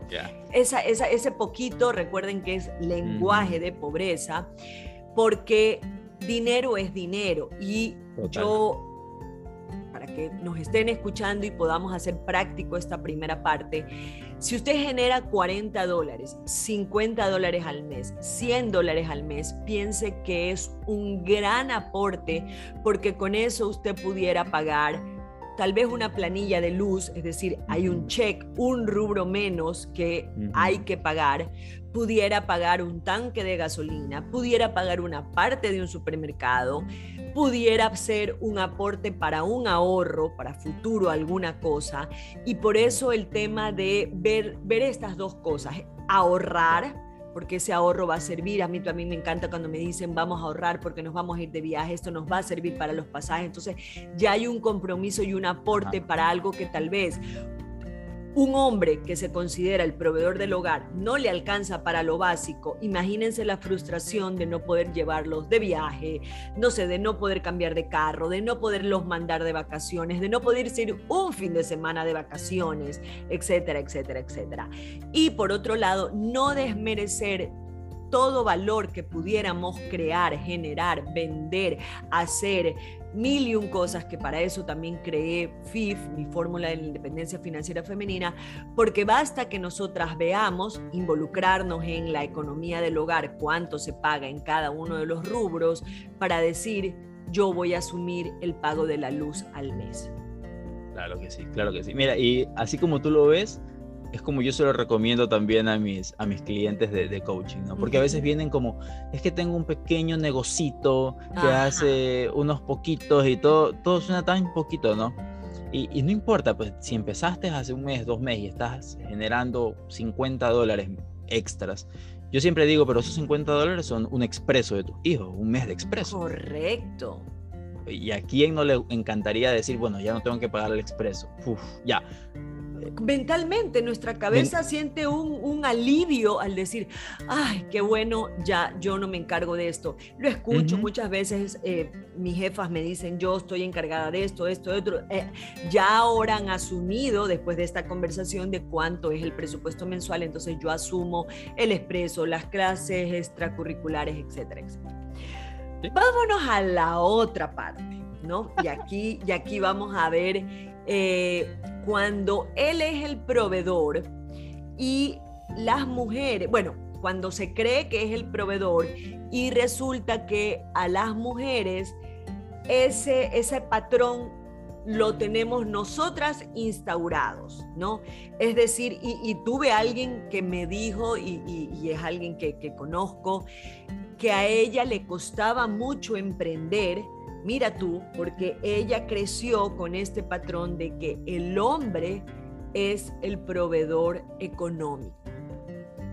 Esa, esa, ese poquito, recuerden que es lenguaje de pobreza, porque dinero es dinero y yo para que nos estén escuchando y podamos hacer práctico esta primera parte, si usted genera 40 dólares, 50 dólares al mes, 100 dólares al mes, piense que es un gran aporte porque con eso usted pudiera pagar tal vez una planilla de luz, es decir, hay un check, un rubro menos que hay que pagar, pudiera pagar un tanque de gasolina, pudiera pagar una parte de un supermercado, pudiera ser un aporte para un ahorro, para futuro alguna cosa. Y por eso el tema de ver, ver estas dos cosas, ahorrar, porque ese ahorro va a servir. A mí también me encanta cuando me dicen vamos a ahorrar porque nos vamos a ir de viaje, esto nos va a servir para los pasajes. Entonces ya hay un compromiso y un aporte para algo que tal vez un hombre que se considera el proveedor del hogar no le alcanza para lo básico, imagínense la frustración de no poder llevarlos de viaje, no sé, de no poder cambiar de carro, de no poderlos mandar de vacaciones, de no poder ir un fin de semana de vacaciones, etcétera, etcétera, etcétera. Y por otro lado, no desmerecer todo valor que pudiéramos crear, generar, vender, hacer, mil y un cosas que para eso también creé FIF, mi fórmula de la independencia financiera femenina, porque basta que nosotras veamos involucrarnos en la economía del hogar, cuánto se paga en cada uno de los rubros, para decir yo voy a asumir el pago de la luz al mes. Claro que sí, claro que sí. Mira, y así como tú lo ves, es como yo se lo recomiendo también a mis, a mis clientes de, coaching, ¿no? Porque a veces vienen como, es que tengo un pequeño negocito que hace unos poquitos y todo, todo suena tan poquito, ¿no? Y, no importa, pues si empezaste hace un mes, dos meses y estás generando 50 dólares extras, yo siempre digo, pero esos 50 dólares son un expreso de tus hijos, un mes de expreso. Correcto. ¿Y a quién no le encantaría decir, bueno, ya no tengo que pagar el expreso? Uf, ya, mentalmente nuestra cabeza siente un, alivio al decir, ay, qué bueno, ya yo no me encargo de esto. Lo escucho muchas veces, eh, mis jefas me dicen, yo estoy encargada de esto, esto, de otro. Eh, ya ahora han asumido, después de esta conversación, de cuánto es el presupuesto mensual, entonces yo asumo el expreso, las clases extracurriculares, etcétera, etcétera. Vámonos a la otra parte, ¿no? Y aquí, y aquí vamos a ver eh, cuando él es el proveedor y las mujeres, bueno, cuando se cree que es el proveedor y resulta que a las mujeres ese, ese patrón lo tenemos nosotras instaurados, ¿no? Es decir, y, tuve alguien que me dijo, y, es alguien que, que conozco, que a ella le costaba mucho emprender, Mira tú, porque ella creció con este patrón de que el hombre es el proveedor económico.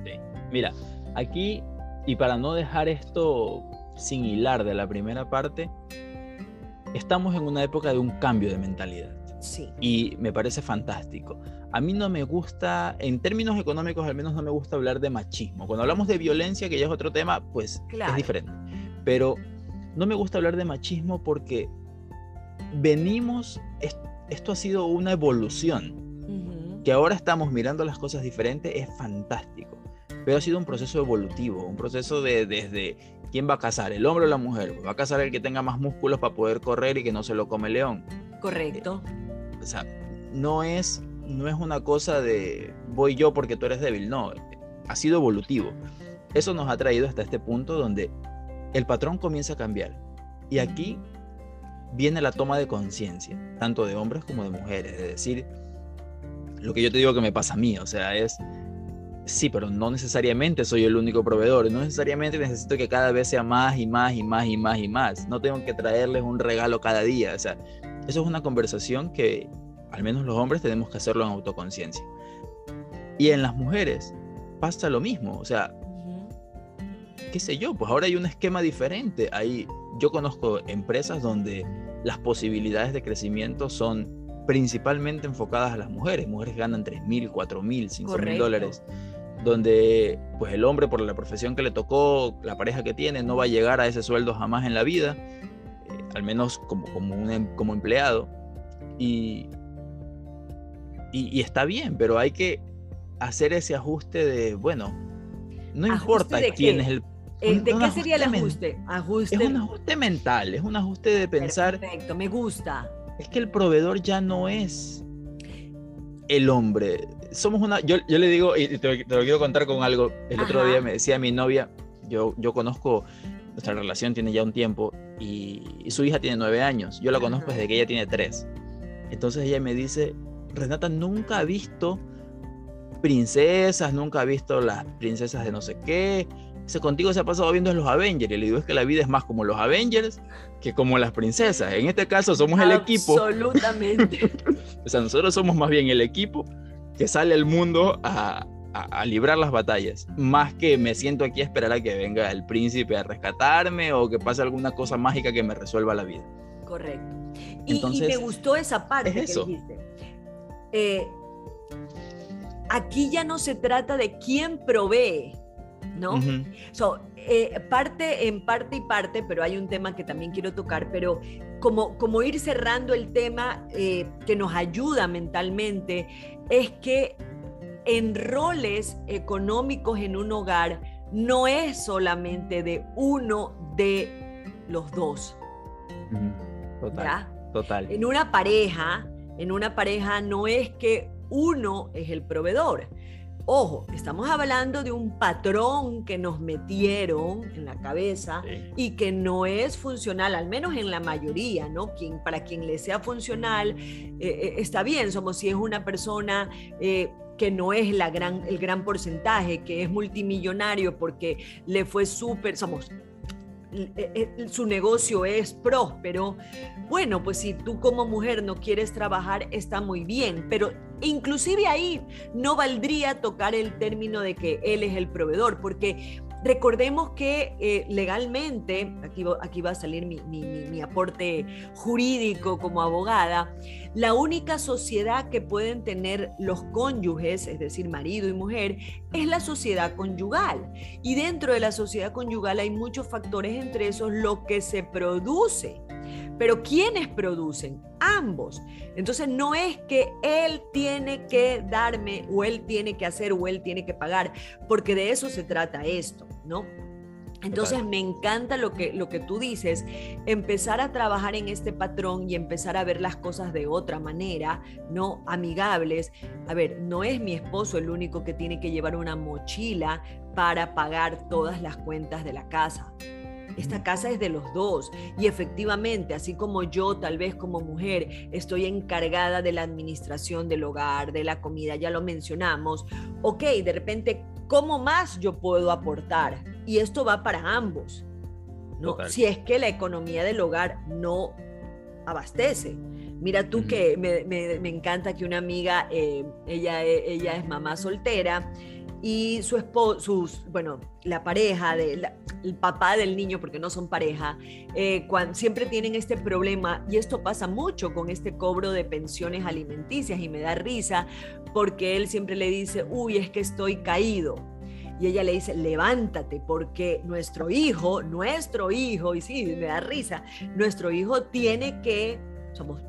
Sí. Mira, aquí, y para no dejar esto sin hilar de la primera parte, estamos en una época de un cambio de mentalidad. Sí. Y me parece fantástico. A mí no me gusta, en términos económicos al menos no me gusta hablar de machismo. Cuando hablamos de violencia, que ya es otro tema, pues es diferente. Pero no me gusta hablar de machismo porque venimos, esto ha sido una evolución. Que ahora estamos mirando las cosas diferentes es fantástico. Pero ha sido un proceso evolutivo, un proceso de desde quién va a casar, el hombre o la mujer. Va a casar el que tenga más músculos para poder correr y que no se lo come el león. Correcto. o sea, no es, no es una cosa de voy yo porque tú eres débil, no. Ha sido evolutivo. Eso nos ha traído hasta este punto donde el patrón comienza a cambiar. Y aquí viene la toma de conciencia, tanto de hombres como de mujeres. Es decir, lo que yo te digo que me pasa a mí, o sea, es, sí, pero no necesariamente soy el único proveedor, no necesariamente necesito que cada vez sea más y más y más y más y más. No tengo que traerles un regalo cada día. O sea, eso es una conversación que al menos los hombres tenemos que hacerlo en autoconciencia. Y en las mujeres pasa lo mismo, o sea, qué sé yo, pues ahora hay un esquema diferente. Hay, yo conozco empresas donde las posibilidades de crecimiento son principalmente enfocadas a las mujeres. Mujeres ganan 3 mil, 4 mil, 5 mil dólares. Donde pues el hombre por la profesión que le tocó, la pareja que tiene, no va a llegar a ese sueldo jamás en la vida, eh, al menos como, como, un, em, como empleado. Y, y, está bien, pero hay que hacer ese ajuste de, bueno, no importa quién es el eh, ¿De qué sería el ajuste? ajuste? Es un ajuste mental, es un ajuste de pensar. Perfecto, me gusta. Es que el proveedor ya no es el hombre. Somos una. Yo, yo le digo, y te, lo quiero contar con algo. El otro día me decía mi novia, yo, yo conozco, nuestra relación tiene ya un tiempo y, su hija tiene nueve años. Yo la conozco desde que ella tiene tres. Entonces ella me dice, Renata nunca ha visto princesas, nunca ha visto las princesas de no sé qué, Dice, contigo se ha pasado viendo los Avengers. Y le digo, es que la vida es más como los Avengers que como las princesas. En este caso somos el equipo. Absolutamente. *laughs* o sea, nosotros somos más bien el equipo que sale al mundo a, a, librar las batallas. Más que me siento aquí a esperar a que venga el príncipe a rescatarme o que pase alguna cosa mágica que me resuelva la vida. Correcto. Y, me gustó esa parte que dijiste. Eh, aquí ya no se trata de quién provee, ¿no? Eh, parte en parte y parte, pero hay un tema que también quiero tocar, pero como, como ir cerrando el tema eh, que nos ayuda mentalmente, es que en roles económicos en un hogar no es solamente de uno de los dos. Total. Total. En una pareja, en una pareja no es que uno es el proveedor, Ojo, estamos hablando de un patrón que nos metieron en la cabeza y que no es funcional, al menos en la mayoría, ¿no? Quien, para quien le sea funcional, eh, eh, está bien, somos si es una persona... Eh, que no es la gran, el gran porcentaje, que es multimillonario porque le fue súper, somos su negocio es próspero, bueno, pues si tú como mujer no quieres trabajar, está muy bien, pero inclusive ahí no valdría tocar el término de que él es el proveedor, porque Recordemos que eh, legalmente, aquí, aquí, va a salir mi, mi, aporte jurídico como abogada, la única sociedad que pueden tener los cónyuges, es decir, marido y mujer, es la sociedad conyugal. Y dentro de la sociedad conyugal hay muchos factores, entre esos lo que se produce. Pero ¿quiénes producen? Ambos. Entonces no es que él tiene que darme o él tiene que hacer o él tiene que pagar, porque de eso se trata esto, ¿no? Entonces me encanta lo que, lo que tú dices, empezar a trabajar en este patrón y empezar a ver las cosas de otra manera, no amigables. A ver, no es mi esposo el único que tiene que llevar una mochila para pagar todas las cuentas de la casa. Esta casa es de los dos y efectivamente, así como yo tal vez como mujer estoy encargada de la administración del hogar, de la comida, ya lo mencionamos, ok, de repente, ¿cómo más yo puedo aportar? Y esto va para ambos, ¿no? Si es que la economía del hogar no abastece. Mira tú que me, encanta que una amiga, eh, ella, ella es mamá soltera, y su esposo, bueno, la pareja, de, el papá del niño, porque no son pareja, eh, siempre tienen este problema y esto pasa mucho con este cobro de pensiones alimenticias y me da risa porque él siempre le dice, uy, es que estoy caído. Y ella le dice, levántate, porque nuestro hijo, nuestro hijo, y sí, me da risa, nuestro hijo tiene que, somos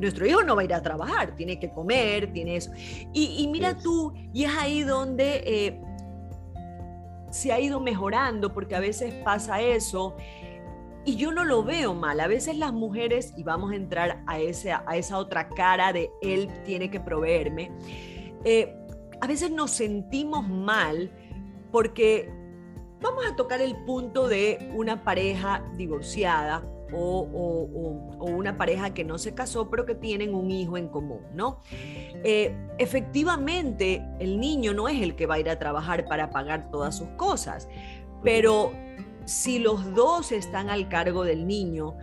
nuestro hijo no va a ir a trabajar, tiene que comer, tiene eso. Y, mira tú, y es ahí donde eh, se ha ido mejorando, porque a veces pasa eso. Y yo no lo veo mal. A veces las mujeres, y vamos a entrar a, ese, a esa otra cara de él tiene que proveerme, eh, a veces nos sentimos mal porque vamos a tocar el punto de una pareja divorciada o, una pareja que no se casó pero que tienen un hijo en común, ¿no? Eh, efectivamente, el niño no es el que va a ir a trabajar para pagar todas sus cosas, pero si los dos están al cargo del niño,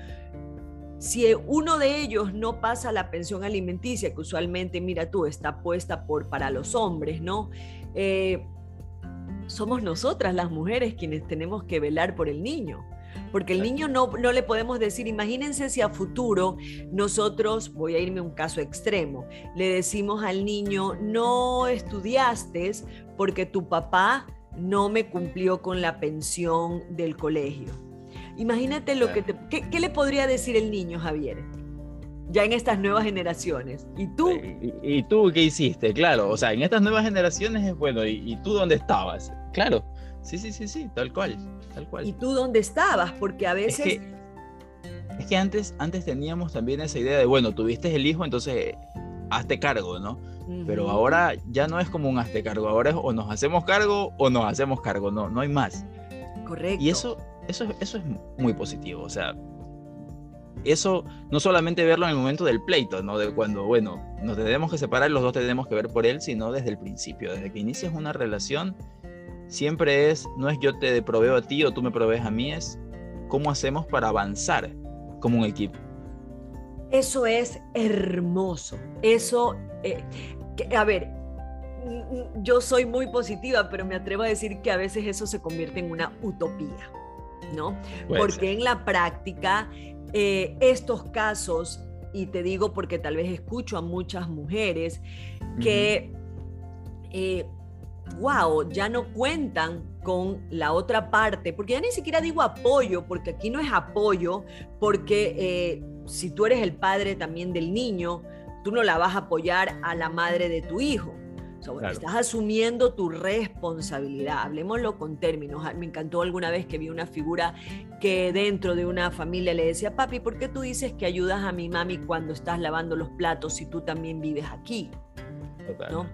si uno de ellos no pasa la pensión alimenticia, que usualmente, mira tú, está puesta por, para los hombres, ¿no? Eh, somos nosotras las mujeres quienes tenemos que velar por el niño. Porque el niño no, no le podemos decir, imagínense si a futuro nosotros, voy a irme a un caso extremo, le decimos al niño, no estudiaste porque tu papá no me cumplió con la pensión del colegio. Imagínate lo que te... ¿qué, le podría decir el niño, Javier? Ya en estas nuevas generaciones. ¿Y tú? ¿Y, tú qué hiciste? Claro, o sea, en estas nuevas generaciones es bueno, ¿y, tú dónde estabas? Claro, sí, sí, sí, sí, tal cual, tal cual. ¿Y tú dónde estabas? Porque a veces... Es que, antes, antes teníamos también esa idea de, bueno, tuviste el hijo, entonces hazte cargo, ¿no? Pero ahora ya no es como un hazte cargo, ahora es o nos hacemos cargo o nos hacemos cargo, no, no hay más. Correcto. Y eso, eso, eso es muy positivo, o sea, eso no solamente verlo en el momento del pleito, ¿no? De cuando, bueno, nos tenemos que separar, los dos tenemos que ver por él, sino desde el principio, desde que inicias una relación, siempre es, no es yo te proveo a ti o tú me provees a mí, es cómo hacemos para avanzar como un equipo. Eso es hermoso, eso, eh, a ver, yo soy muy positiva, pero me atrevo a decir que a veces eso se convierte en una utopía. ¿no? porque en la práctica eh, estos casos, y te digo porque tal vez escucho a muchas mujeres que, eh, ya no cuentan con la otra parte, porque ya ni siquiera digo apoyo, porque aquí no es apoyo, porque eh, si tú eres el padre también del niño, tú no la vas a apoyar a la madre de tu hijo. Estás asumiendo tu responsabilidad. Hablemoslo con términos. Me encantó alguna vez que vi una figura que dentro de una familia le decía, papi, ¿por qué tú dices que ayudas a mi mami cuando estás lavando los platos si tú también vives aquí? ¿no?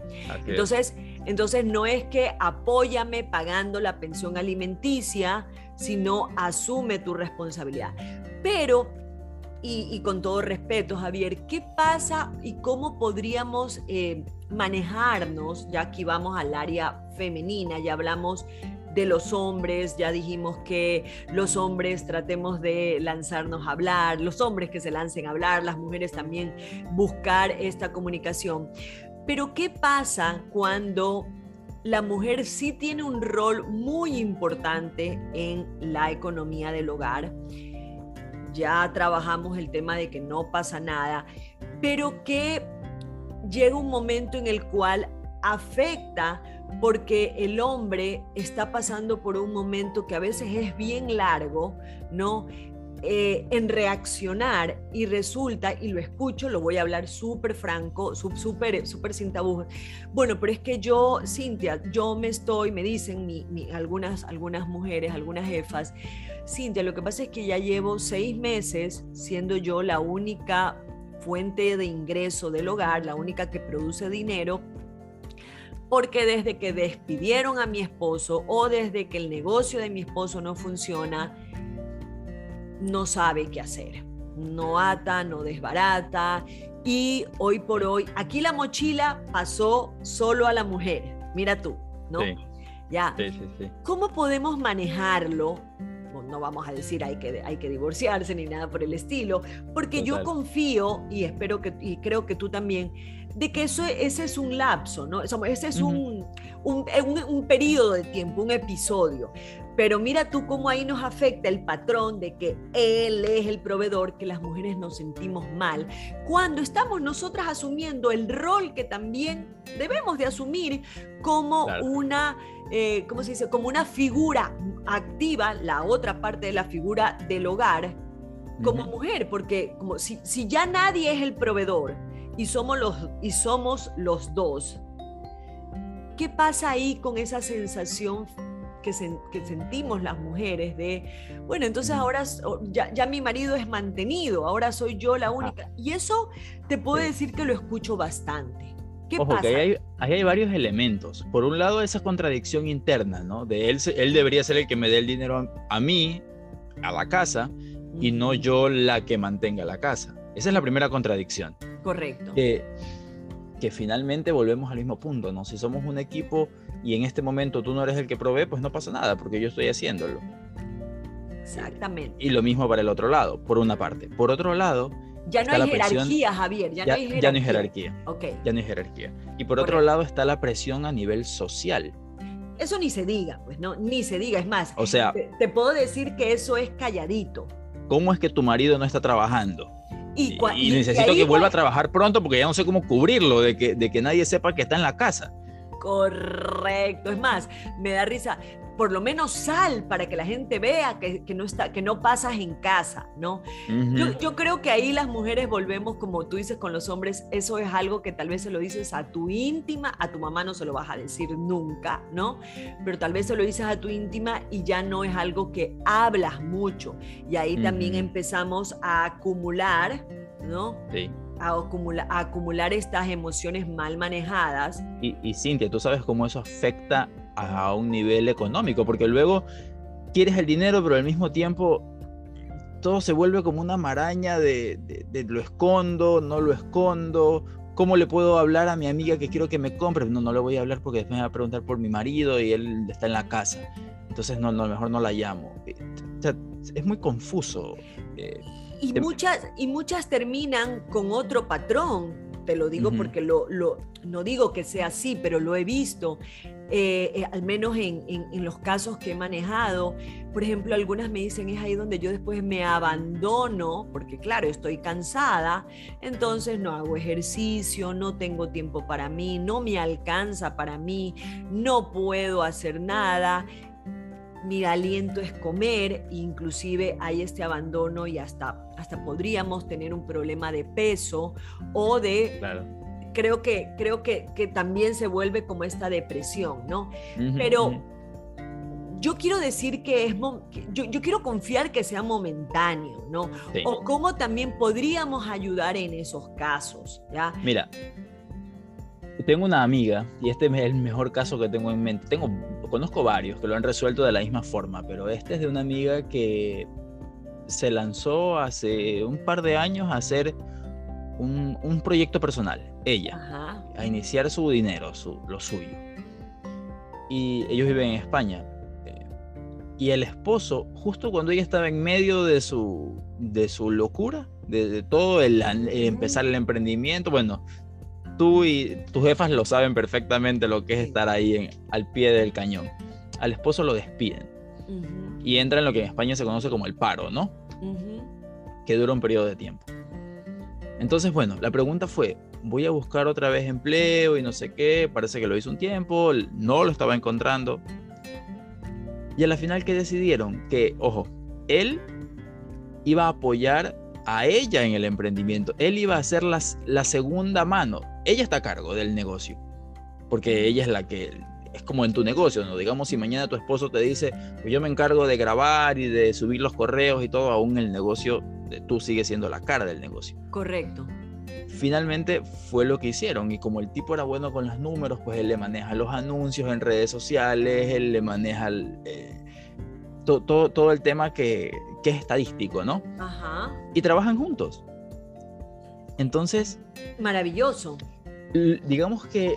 Entonces, entonces no es que apóyame pagando la pensión alimenticia, sino asume tu responsabilidad. Pero y, con todo respeto, Javier, ¿qué pasa y cómo podríamos eh, manejarnos? Ya aquí vamos al área femenina, ya hablamos de los hombres, ya dijimos que los hombres tratemos de lanzarnos a hablar, los hombres que se lancen a hablar, las mujeres también buscar esta comunicación. Pero ¿qué pasa cuando la mujer sí tiene un rol muy importante en la economía del hogar? ya trabajamos el tema de que no pasa nada, pero que llega un momento en el cual afecta porque el hombre está pasando por un momento que a veces es bien largo, ¿no? Eh, en reaccionar y resulta, y lo escucho, lo voy a hablar súper franco, súper súper sin tabú. Bueno, pero es que yo, Cintia, yo me estoy, me dicen algunas, algunas mujeres, algunas jefas, Cintia, lo que pasa es que ya llevo seis meses siendo yo la única fuente de ingreso del hogar, la única que produce dinero, porque desde que despidieron a mi esposo o desde que el negocio de mi esposo no funciona, no sabe qué hacer. No ata, no desbarata. Y hoy por hoy, aquí la mochila pasó solo a la mujer. Mira tú, ¿no? Ya. ¿Cómo podemos manejarlo? No vamos a decir hay que, hay que divorciarse ni nada por el estilo, porque yo confío y espero que, y creo que tú también, de que eso, ese es un lapso, ¿no? Ese es un, un, un, un periodo de tiempo, un episodio. Pero mira tú cómo ahí nos afecta el patrón de que él es el proveedor, que las mujeres nos sentimos mal, cuando estamos nosotras asumiendo el rol que también debemos de asumir como una, eh, ¿cómo se dice? Como una figura activa, la otra parte de la figura del hogar, como mujer, porque como si, si ya nadie es el proveedor y somos los, y somos los dos, ¿qué pasa ahí con esa sensación que, sentimos las mujeres de, bueno, entonces ahora ya, mi marido es mantenido, ahora soy yo la única. Y eso te puedo decir que lo escucho bastante. ¿Qué Ojo, pasa? Que ahí hay, hay, varios elementos. Por un lado, esa contradicción interna, ¿no? De él, él debería ser el que me dé el dinero a, mí, a la casa, y no yo la que mantenga la casa. Esa es la primera contradicción. Correcto. Que finalmente volvemos al mismo punto, ¿no? Si somos un equipo y en este momento tú no eres el que provee, pues no pasa nada, porque yo estoy haciéndolo. Exactamente. Y lo mismo para el otro lado, por una parte. Por otro lado, ya no hay jerarquía, Javier. Ya, no hay jerarquía. Ya no hay jerarquía. Okay. Ya no hay jerarquía. Y por otro lado está la presión a nivel social. Eso ni se diga, pues no, ni se diga. Es más, o sea, te, puedo decir que eso es calladito. ¿Cómo es que tu marido no está trabajando? Y, necesito que vuelva a trabajar pronto porque ya no sé cómo cubrirlo, de que, de que nadie sepa que está en la casa. Correcto. Es más, me da risa por lo menos sal para que la gente vea que, no, está, que no pasas en casa, ¿no? yo, creo que ahí las mujeres volvemos, como tú dices con los hombres, eso es algo que tal vez se lo dices a tu íntima, a tu mamá no se lo vas a decir nunca, ¿no? Pero tal vez se lo dices a tu íntima y ya no es algo que hablas mucho. Y ahí también empezamos a acumular, ¿no? Sí. A, acumular estas emociones mal manejadas. Y, y Cintia, ¿tú sabes cómo eso afecta a un nivel económico, porque luego quieres el dinero, pero al mismo tiempo todo se vuelve como una maraña de, lo escondo, no lo escondo, ¿cómo le puedo hablar a mi amiga que quiero que me compre? No, no le voy a hablar porque después me va a preguntar por mi marido y él está en la casa. Entonces, no, no mejor no la llamo. Eh, es muy confuso. Eh, y, muchas, y muchas terminan con otro patrón, te lo digo porque lo, lo, no digo que sea así, pero lo he visto. Eh, eh, al menos en, los casos que he manejado. Por ejemplo, algunas me dicen es ahí donde yo después me abandono, porque claro, estoy cansada, entonces no hago ejercicio, no tengo tiempo para mí, no me alcanza para mí, no puedo hacer nada. Mi aliento es comer, inclusive hay este abandono y hasta, hasta podríamos tener un problema de peso o de creo que, creo que, que también se vuelve como esta depresión, ¿no? Pero yo quiero decir que es, yo, yo, quiero confiar que sea momentáneo, ¿no? O cómo también podríamos ayudar en esos casos, ¿ya? Mira, tengo una amiga, y este es el mejor caso que tengo en mente. Tengo, conozco varios que lo han resuelto de la misma forma, pero este es de una amiga que se lanzó hace un par de años a hacer un, proyecto personal, ella, a iniciar su dinero, su, lo suyo. Y ellos viven en España. Y el esposo, justo cuando ella estaba en medio de su, de su locura, de, todo el, empezar el emprendimiento, bueno, tú y tus jefas lo saben perfectamente lo que es estar ahí al pie del cañón. Al esposo lo despiden. Y entra en lo que en España se conoce como el paro, ¿no? Que dura un periodo de tiempo. Entonces, bueno, la pregunta fue, voy a buscar otra vez empleo y no sé qué, parece que lo hizo un tiempo, no lo estaba encontrando. Y a la final, ¿qué decidieron? Que, ojo, él iba a apoyar a ella en el emprendimiento, él iba a ser la segunda mano, ella está a cargo del negocio, porque ella es la que es como en tu negocio, ¿no? Digamos, si mañana tu esposo te dice, pues yo me encargo de grabar y de subir los correos y todo, aún el negocio, tú sigues siendo la cara del negocio. Correcto. Finalmente fue lo que hicieron y como el tipo era bueno con los números, pues él le maneja los anuncios en redes sociales, él le maneja eh, todo, todo el tema que, que, es estadístico, ¿no? Ajá. Y trabajan juntos. Entonces... Maravilloso. Digamos que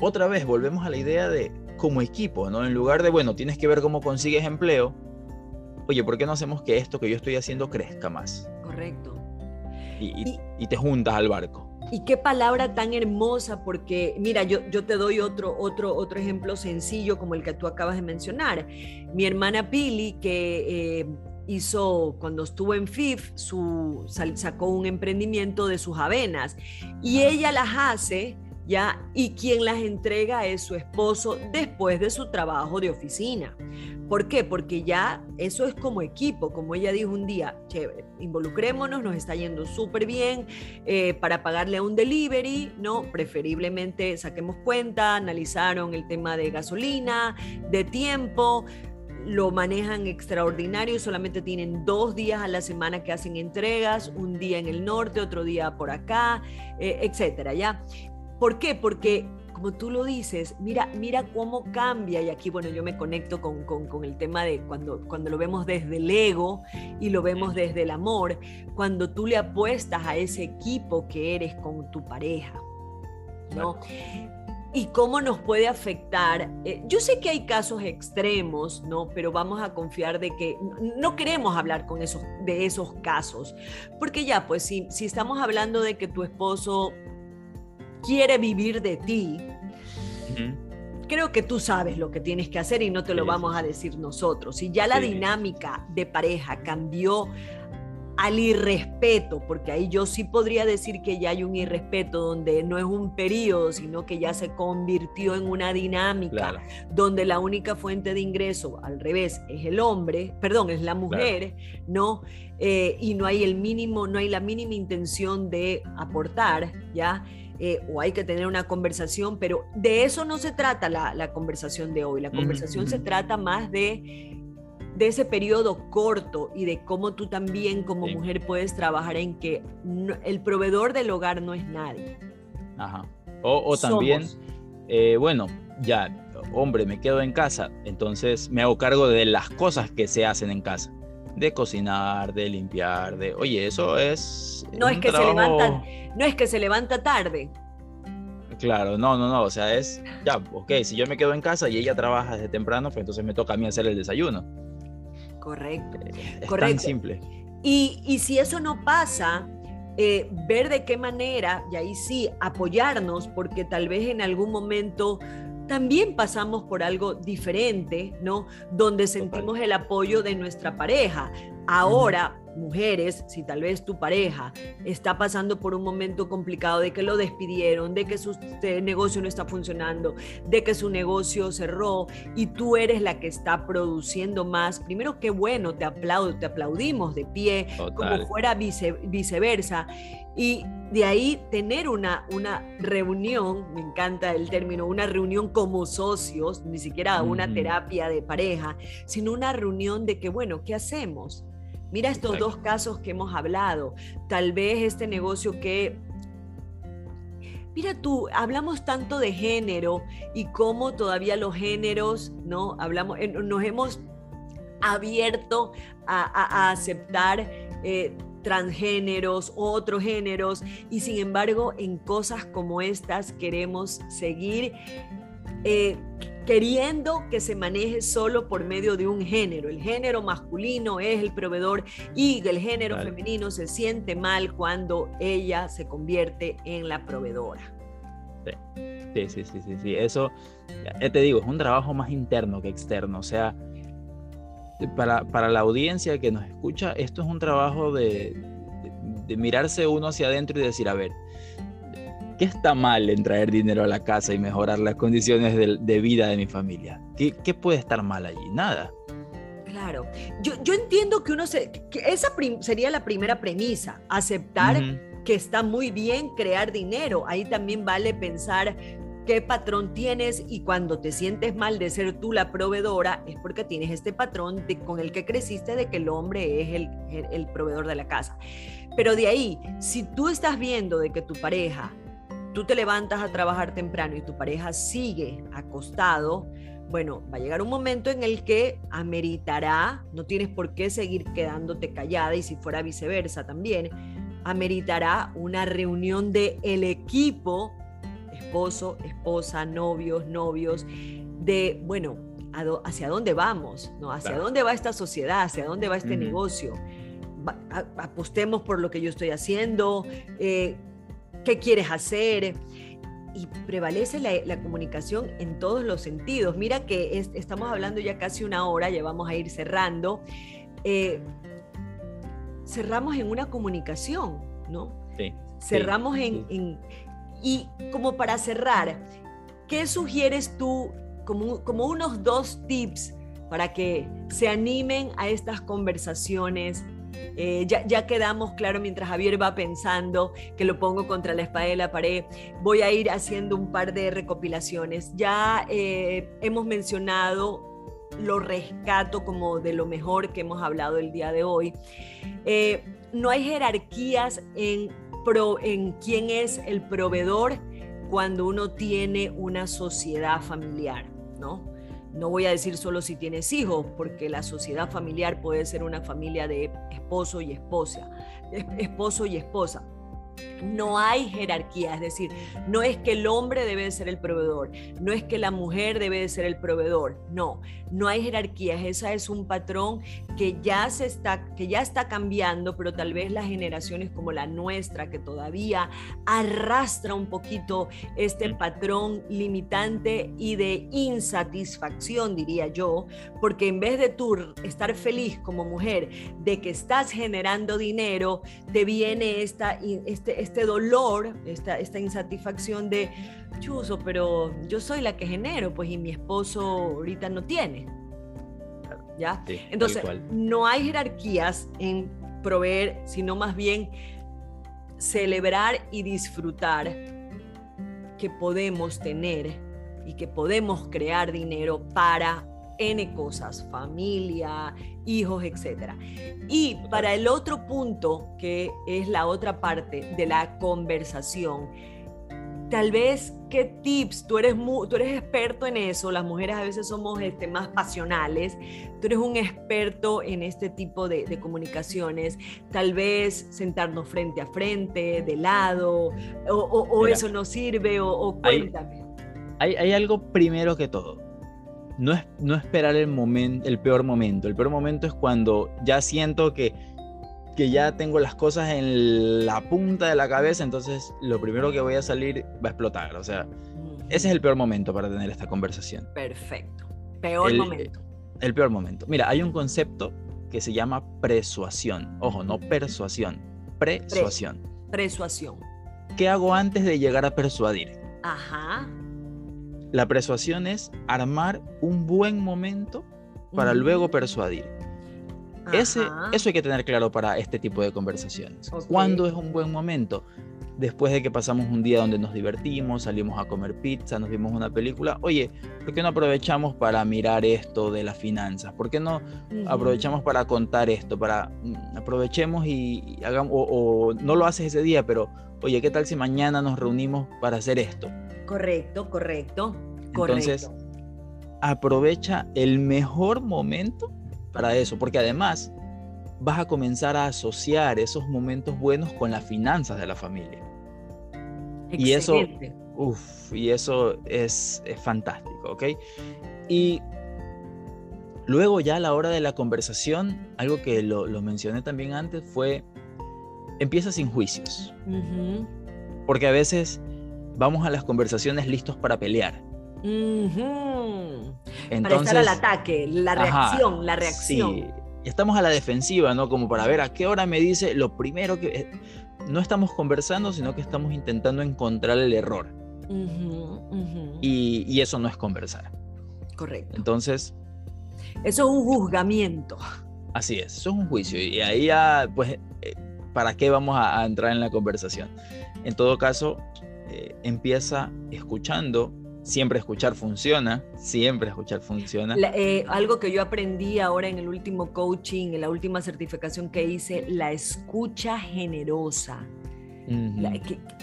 otra vez volvemos a la idea de como equipo, ¿no? En lugar de, bueno, tienes que ver cómo consigues empleo, oye, ¿por qué no hacemos que esto que yo estoy haciendo crezca más? Correcto. Y, te juntas al barco. Y qué palabra tan hermosa, porque mira, yo, yo te doy otro, otro, otro ejemplo sencillo como el que tú acabas de mencionar. Mi hermana Pili, que eh, hizo, cuando estuvo en FIF, su, sacó un emprendimiento de sus avenas y ella las hace ¿ya? Y quien las entrega es su esposo después de su trabajo de oficina. ¿Por qué? Porque ya eso es como equipo, como ella dijo un día, chévere, involucrémonos, nos está yendo súper bien eh, para pagarle a un delivery, ¿no? Preferiblemente saquemos cuenta, analizaron el tema de gasolina, de tiempo, lo manejan extraordinario, solamente tienen dos días a la semana que hacen entregas, un día en el norte, otro día por acá, eh, etcétera, ¿ya? ¿Por qué? Porque como tú lo dices, mira, mira cómo cambia, y aquí, bueno, yo me conecto con, el tema de cuando, cuando lo vemos desde el ego y lo vemos desde el amor, cuando tú le apuestas a ese equipo que eres con tu pareja, ¿no? Y cómo nos puede afectar. Eh, yo sé que hay casos extremos, ¿no? Pero vamos a confiar de que no queremos hablar con esos, de esos casos, porque ya, pues si, si estamos hablando de que tu esposo quiere vivir de ti, creo que tú sabes lo que tienes que hacer y no te lo vamos a decir nosotros. Si ya la dinámica de pareja cambió al irrespeto, porque ahí yo sí podría decir que ya hay un irrespeto donde no es un periodo, sino que ya se convirtió en una dinámica donde la única fuente de ingreso, al revés, es el hombre, perdón, es la mujer, ¿no? Eh, y no hay el mínimo, no hay la mínima intención de aportar, ¿ya? Eh, o hay que tener una conversación, pero de eso no se trata la, conversación de hoy. La conversación se trata más de de ese periodo corto y de cómo tú también como mujer puedes trabajar en que el proveedor del hogar no es nadie. Ajá. O, también, eh, bueno, ya, hombre, me quedo en casa, entonces me hago cargo de las cosas que se hacen en casa. De cocinar, de limpiar, de, oye, eso es... No es que se levanta, no es que se levanta tarde, Claro, no, no, no, o sea, es, ya, ok, si yo me quedo en casa y ella trabaja desde temprano, pues entonces me toca a mí hacer el desayuno. Correcto. Es tan simple. Y, si eso no pasa, eh, ver de qué manera, y ahí sí, apoyarnos, porque tal vez en algún momento también pasamos por algo diferente, ¿no? Donde sentimos el apoyo de nuestra pareja. Ahora, mujeres, si tal vez tu pareja está pasando por un momento complicado de que lo despidieron, de que su este, negocio no está funcionando, de que su negocio cerró y tú eres la que está produciendo más, primero qué bueno, te aplaudo, te aplaudimos de pie, como fuera viceversa. Y de ahí tener una, una reunión, me encanta el término, una reunión como socios, ni siquiera una terapia de pareja, sino una reunión de que, bueno, ¿qué hacemos? Mira estos dos casos que hemos hablado. Tal vez este negocio que... Mira tú, hablamos tanto de género y cómo todavía los géneros, ¿no? Hablamos, eh, nos hemos abierto a, aceptar eh, transgéneros, otros géneros, y sin embargo en cosas como estas queremos seguir eh, queriendo que se maneje solo por medio de un género. El género masculino es el proveedor y el género femenino se siente mal cuando ella se convierte en la proveedora. Sí, sí, sí, sí, sí. Eso, ya te digo, es un trabajo más interno que externo. O sea, para, para la audiencia que nos escucha, esto es un trabajo de, de mirarse uno hacia adentro y decir, a ver, ¿Qué está mal en traer dinero a la casa y mejorar las condiciones de, vida de mi familia? ¿Qué, puede estar mal allí? Nada. Claro. Yo, entiendo que uno se, que esa sería la primera premisa, aceptar que está muy bien crear dinero. Ahí también vale pensar qué patrón tienes y cuando te sientes mal de ser tú la proveedora es porque tienes este patrón con el que creciste de que el hombre es el, el proveedor de la casa. Pero de ahí, si tú estás viendo de que tu pareja tú te levantas a trabajar temprano y tu pareja sigue acostado, bueno, va a llegar un momento en el que ameritará, no tienes por qué seguir quedándote callada y si fuera viceversa también, ameritará una reunión de el equipo, esposo, esposa, novios, novios, de, bueno, hacia dónde vamos, ¿no? Hacia dónde va esta sociedad, hacia dónde va este negocio. apostemos por lo que yo estoy haciendo, eh, qué quieres hacer. Y prevalece la, comunicación en todos los sentidos. Mira que estamos hablando ya casi una hora, ya vamos a ir cerrando. Eh, cerramos en una comunicación, ¿no? Sí. Cerramos en, Y como para cerrar, ¿qué sugieres tú como, como unos dos tips para que se animen a estas conversaciones eh, ya, quedamos claro mientras Javier va pensando que lo pongo contra la espada de la pared. Voy a ir haciendo un par de recopilaciones. Ya eh, hemos mencionado lo rescato como de lo mejor que hemos hablado el día de hoy. Eh, no hay jerarquías en, en quién es el proveedor cuando uno tiene una sociedad familiar, ¿no? No voy a decir solo si tienes hijos, porque la sociedad familiar puede ser una familia de esposo y esposa, esposo y esposa. No hay jerarquía, es decir, no es que el hombre debe ser el proveedor, no es que la mujer debe ser el proveedor, no, no hay jerarquías, esa es un patrón que ya se está que ya está cambiando, pero tal vez las generaciones como la nuestra que todavía arrastra un poquito este patrón limitante y de insatisfacción, diría yo, porque en vez de tú estar feliz como mujer de que estás generando dinero, te viene esta este este dolor, esta, esta insatisfacción de, chuzo, pero yo soy la que genero, pues y mi esposo ahorita no tiene. ¿Ya? Entonces, no hay jerarquías en proveer, sino más bien celebrar y disfrutar que podemos tener y que podemos crear dinero para N cosas, familia, hijos, etc. Y para el otro punto, que es la otra parte de la conversación, tal vez qué tips, tú eres, tú eres experto en eso, las mujeres a veces somos este, más pasionales, tú eres un experto en este tipo de, comunicaciones, tal vez sentarnos frente a frente, de lado, o, eso no sirve, o, cuéntame. hay, hay algo primero que todo no, es, no esperar el, momento, el peor momento. El peor momento es cuando ya siento que, que ya tengo las cosas en la punta de la cabeza, entonces lo primero que voy a salir va a explotar. O sea, ese es el peor momento para tener esta conversación. Perfecto. Peor momento. El peor momento. Mira, hay un concepto que se llama persuasión. Ojo, no persuasión. Persuasión. Persuasión. ¿Qué hago antes de llegar a persuadir? Ajá. La persuasión es armar un buen momento para luego persuadir. Ese, eso hay que tener claro para este tipo de conversaciones. ¿Cuándo es un buen momento? Después de que pasamos un día donde nos divertimos, salimos a comer pizza, nos vimos una película. Oye, ¿por qué no aprovechamos para mirar esto de las finanzas? ¿Por qué no aprovechamos para contar esto? Para mm, aprovechemos y, hagamos, o no lo haces ese día, pero oye, ¿qué tal si mañana nos reunimos para hacer esto? Correcto, correcto, Entonces, aprovecha el mejor momento para eso, porque además vas a comenzar a asociar esos momentos buenos con las finanzas de la familia. Y eso, uf, y eso es, fantástico, ¿ok? Y luego ya a la hora de la conversación, algo que lo, mencioné también antes fue, empieza sin juicios. Porque a veces vamos a las conversaciones listos para pelear. Entonces, para estar al ataque, la reacción, la reacción. Sí, estamos a la defensiva, ¿no? Como para ver a qué hora me dice lo primero que... Eh, no estamos conversando, sino que estamos intentando encontrar el error. Y, y, eso no es conversar. Correcto. Entonces... Eso es un juzgamiento. Así es, eso es un juicio. Y ahí ya, pues, eh, ¿para qué vamos a entrar en la conversación? En todo caso, eh, empieza escuchando. Siempre escuchar funciona, siempre escuchar funciona. Eh, algo que yo aprendí ahora en el último coaching, en la última certificación que hice, la escucha generosa.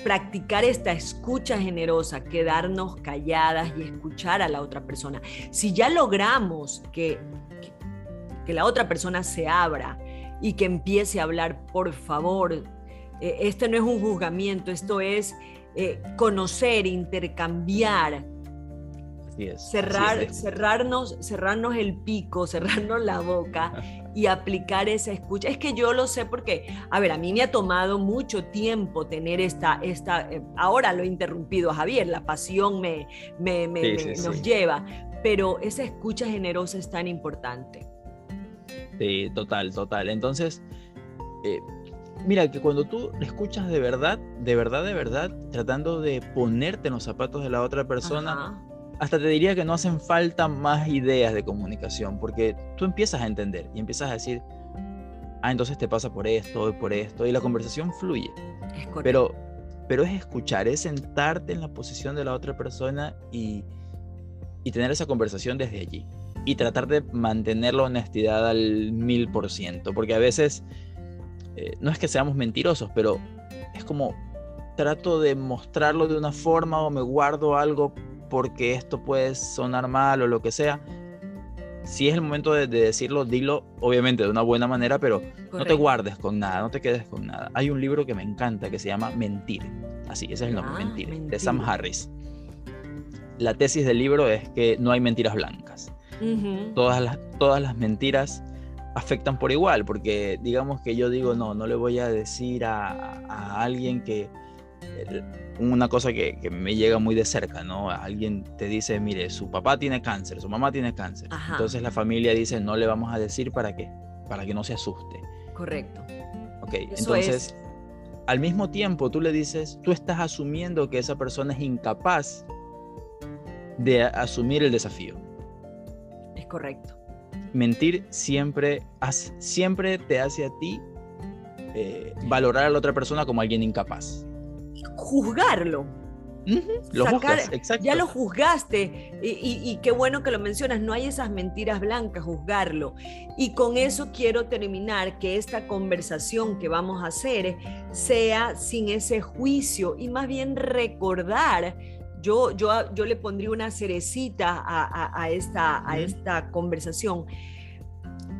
practicar esta escucha generosa, quedarnos calladas y escuchar a la otra persona. Si ya logramos que, que, la otra persona se abra y que empiece a hablar, por favor, eh, este no es un juzgamiento, esto es eh, conocer, intercambiar. Cerrar, cerrarnos, cerrarnos el pico, *laughs* cerrarnos la boca y aplicar esa escucha. Es que yo lo sé porque, a ver, a mí me ha tomado mucho tiempo tener esta, esta eh, ahora lo he interrumpido Javier, la pasión me, me, nos lleva, pero esa escucha generosa es tan importante. Sí, total, total. Entonces, eh, mira, que cuando tú escuchas de verdad, de verdad, de verdad, tratando de ponerte en los zapatos de la otra persona, hasta te diría que no hacen falta más ideas de comunicación, porque tú empiezas a entender y empiezas a decir, ah, entonces te pasa por esto, por esto, y la conversación fluye. pero, pero es escuchar, es sentarte en la posición de la otra persona y, y tener esa conversación desde allí. Y tratar de mantener la honestidad al mil por ciento, porque a veces eh, no es que seamos mentirosos, pero es como trato de mostrarlo de una forma o me guardo algo porque esto puede sonar mal o lo que sea. si es el momento de, decirlo, dilo obviamente de una buena manera, pero no te guardes con nada, no te quedes con nada. Hay un libro que me encanta que se llama Mentir, así, ese es el nombre, ah, Mentir, de Sam Harris. La tesis del libro es que no hay mentiras blancas. todas, las, todas las mentiras afectan por igual, porque digamos que yo digo, no, no le voy a decir a, alguien que una cosa que, me llega muy de cerca, ¿no? Alguien te dice, mire, su papá tiene cáncer, su mamá tiene cáncer. Entonces la familia dice, no le vamos a decir para qué, para que no se asuste. Correcto. Ok, entonces, al mismo tiempo tú le dices, tú estás asumiendo que esa persona es incapaz de asumir el desafío. Es correcto mentir siempre, siempre te hace a ti eh, valorar a la otra persona como alguien incapaz. Juzgarlo. lo exacto. Ya lo juzgaste y, qué bueno que lo mencionas, no hay esas mentiras blancas, juzgarlo. Y con eso quiero terminar que esta conversación que vamos a hacer sea sin ese juicio y más bien recordar yo, yo, le pondría una cerecita a, esta, a esta conversación.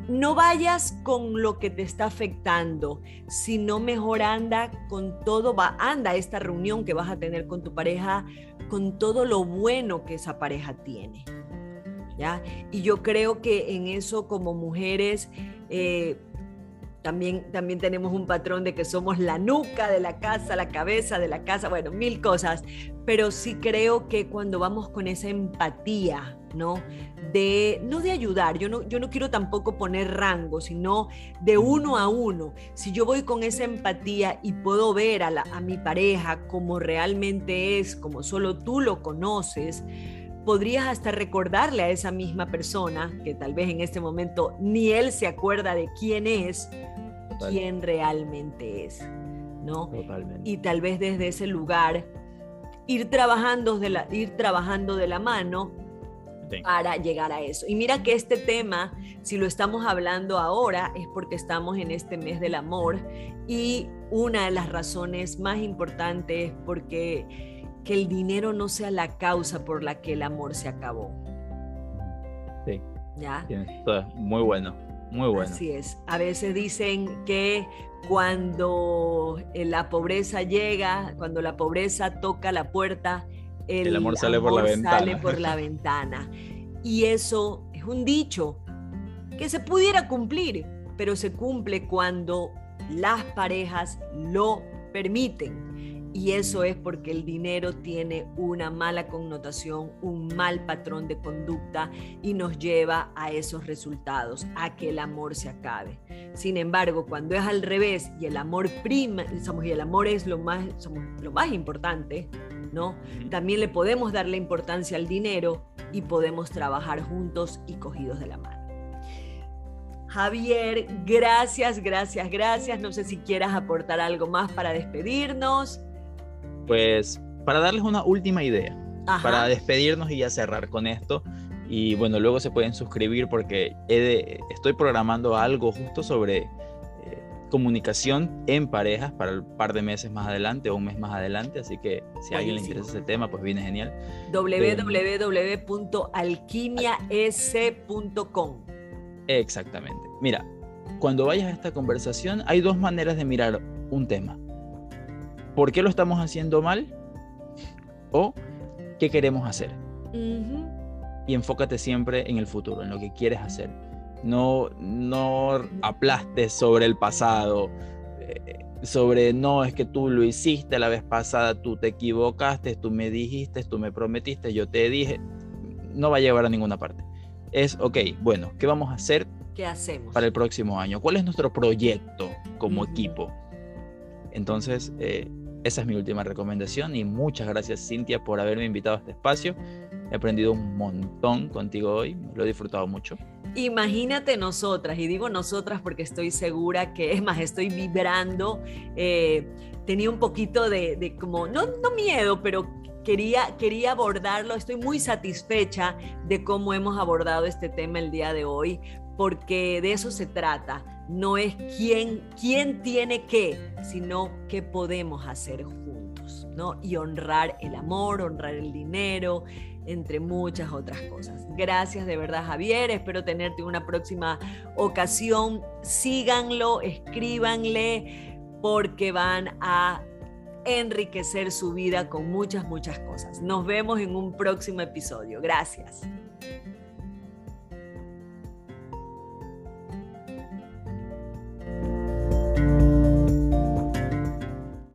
No vayas con lo que te está afectando, sino mejor anda con todo, va, anda a esta reunión que vas a tener con tu pareja, con todo lo bueno que esa pareja tiene. ¿Ya? Y yo creo que en eso como mujeres eh, también, también tenemos un patrón de que somos la nuca de la casa, la cabeza de la casa, bueno, mil cosas, pero sí creo que cuando vamos con esa empatía, ¿no? De, no de ayudar, yo no, yo no quiero tampoco poner rango, sino de uno a uno. Si yo voy con esa empatía y puedo ver a, a mi pareja como realmente es, como solo tú lo conoces, podrías hasta recordarle a esa misma persona, que tal vez en este momento ni él se acuerda de quién es, quién realmente es, ¿no? Totalmente. Y tal vez desde ese lugar ir trabajando de la, ir trabajando de la mano para llegar a eso. Y mira que este tema, si lo estamos hablando ahora, es porque estamos en este mes del amor y una de las razones más importantes es porque que el dinero no sea la causa por la que el amor se acabó. Sí. ¿Ya? Muy bueno, muy bueno. Así es. A veces dicen que cuando eh, la pobreza llega, cuando la pobreza toca la puerta, el, amor, sale, por la ventana. sale por la *laughs* ventana. Y eso es un dicho que se pudiera cumplir, pero se cumple cuando las parejas lo permiten. Y eso es porque el dinero tiene una mala connotación, un mal patrón de conducta y nos lleva a esos resultados, a que el amor se acabe. Sin embargo, cuando es al revés y el amor prima, y el amor es lo más, lo más importante, ¿no? También le podemos dar la importancia al dinero y podemos trabajar juntos y cogidos de la mano. Javier, gracias, gracias, gracias. No sé si quieras aportar algo más para despedirnos pues para darles una última idea, para despedirnos y ya cerrar con esto. Y bueno, luego se pueden suscribir porque estoy programando algo justo sobre eh, comunicación en parejas para el par de meses más adelante o un mes más adelante. Así que si a alguien le interesa ese tema, pues viene genial. www.alquimiaes.com. Exactamente. Mira, cuando vayas a esta conversación, hay dos maneras de mirar un tema por qué lo estamos haciendo mal o qué queremos hacer. Y enfócate siempre en el futuro, en lo que quieres hacer. No, no aplastes sobre el pasado, eh, sobre no, es que tú lo hiciste la vez pasada, tú te equivocaste, tú me dijiste, tú me prometiste, yo te dije. No va a llevar a ninguna parte. Es, ok, bueno, ¿qué vamos a hacer? ¿Qué hacemos? Para el próximo año. ¿Cuál es nuestro proyecto como equipo? Entonces, eh, esa es mi última recomendación y muchas gracias Cintia por haberme invitado a este espacio. He aprendido un montón contigo hoy, lo he disfrutado mucho. Imagínate nosotras, y digo nosotras porque estoy segura que, es más, estoy vibrando, eh, tenía un poquito de, como, no, no miedo, pero quería, quería abordarlo, estoy muy satisfecha de cómo hemos abordado este tema el día de hoy, porque de eso se trata. No es quién, quién tiene qué, sino qué podemos hacer juntos, ¿no? Y honrar el amor, honrar el dinero, entre muchas otras cosas. Gracias de verdad Javier, espero tenerte en una próxima ocasión. Síganlo, escríbanle porque van a enriquecer su vida con muchas, muchas cosas. Nos vemos en un próximo episodio. Gracias.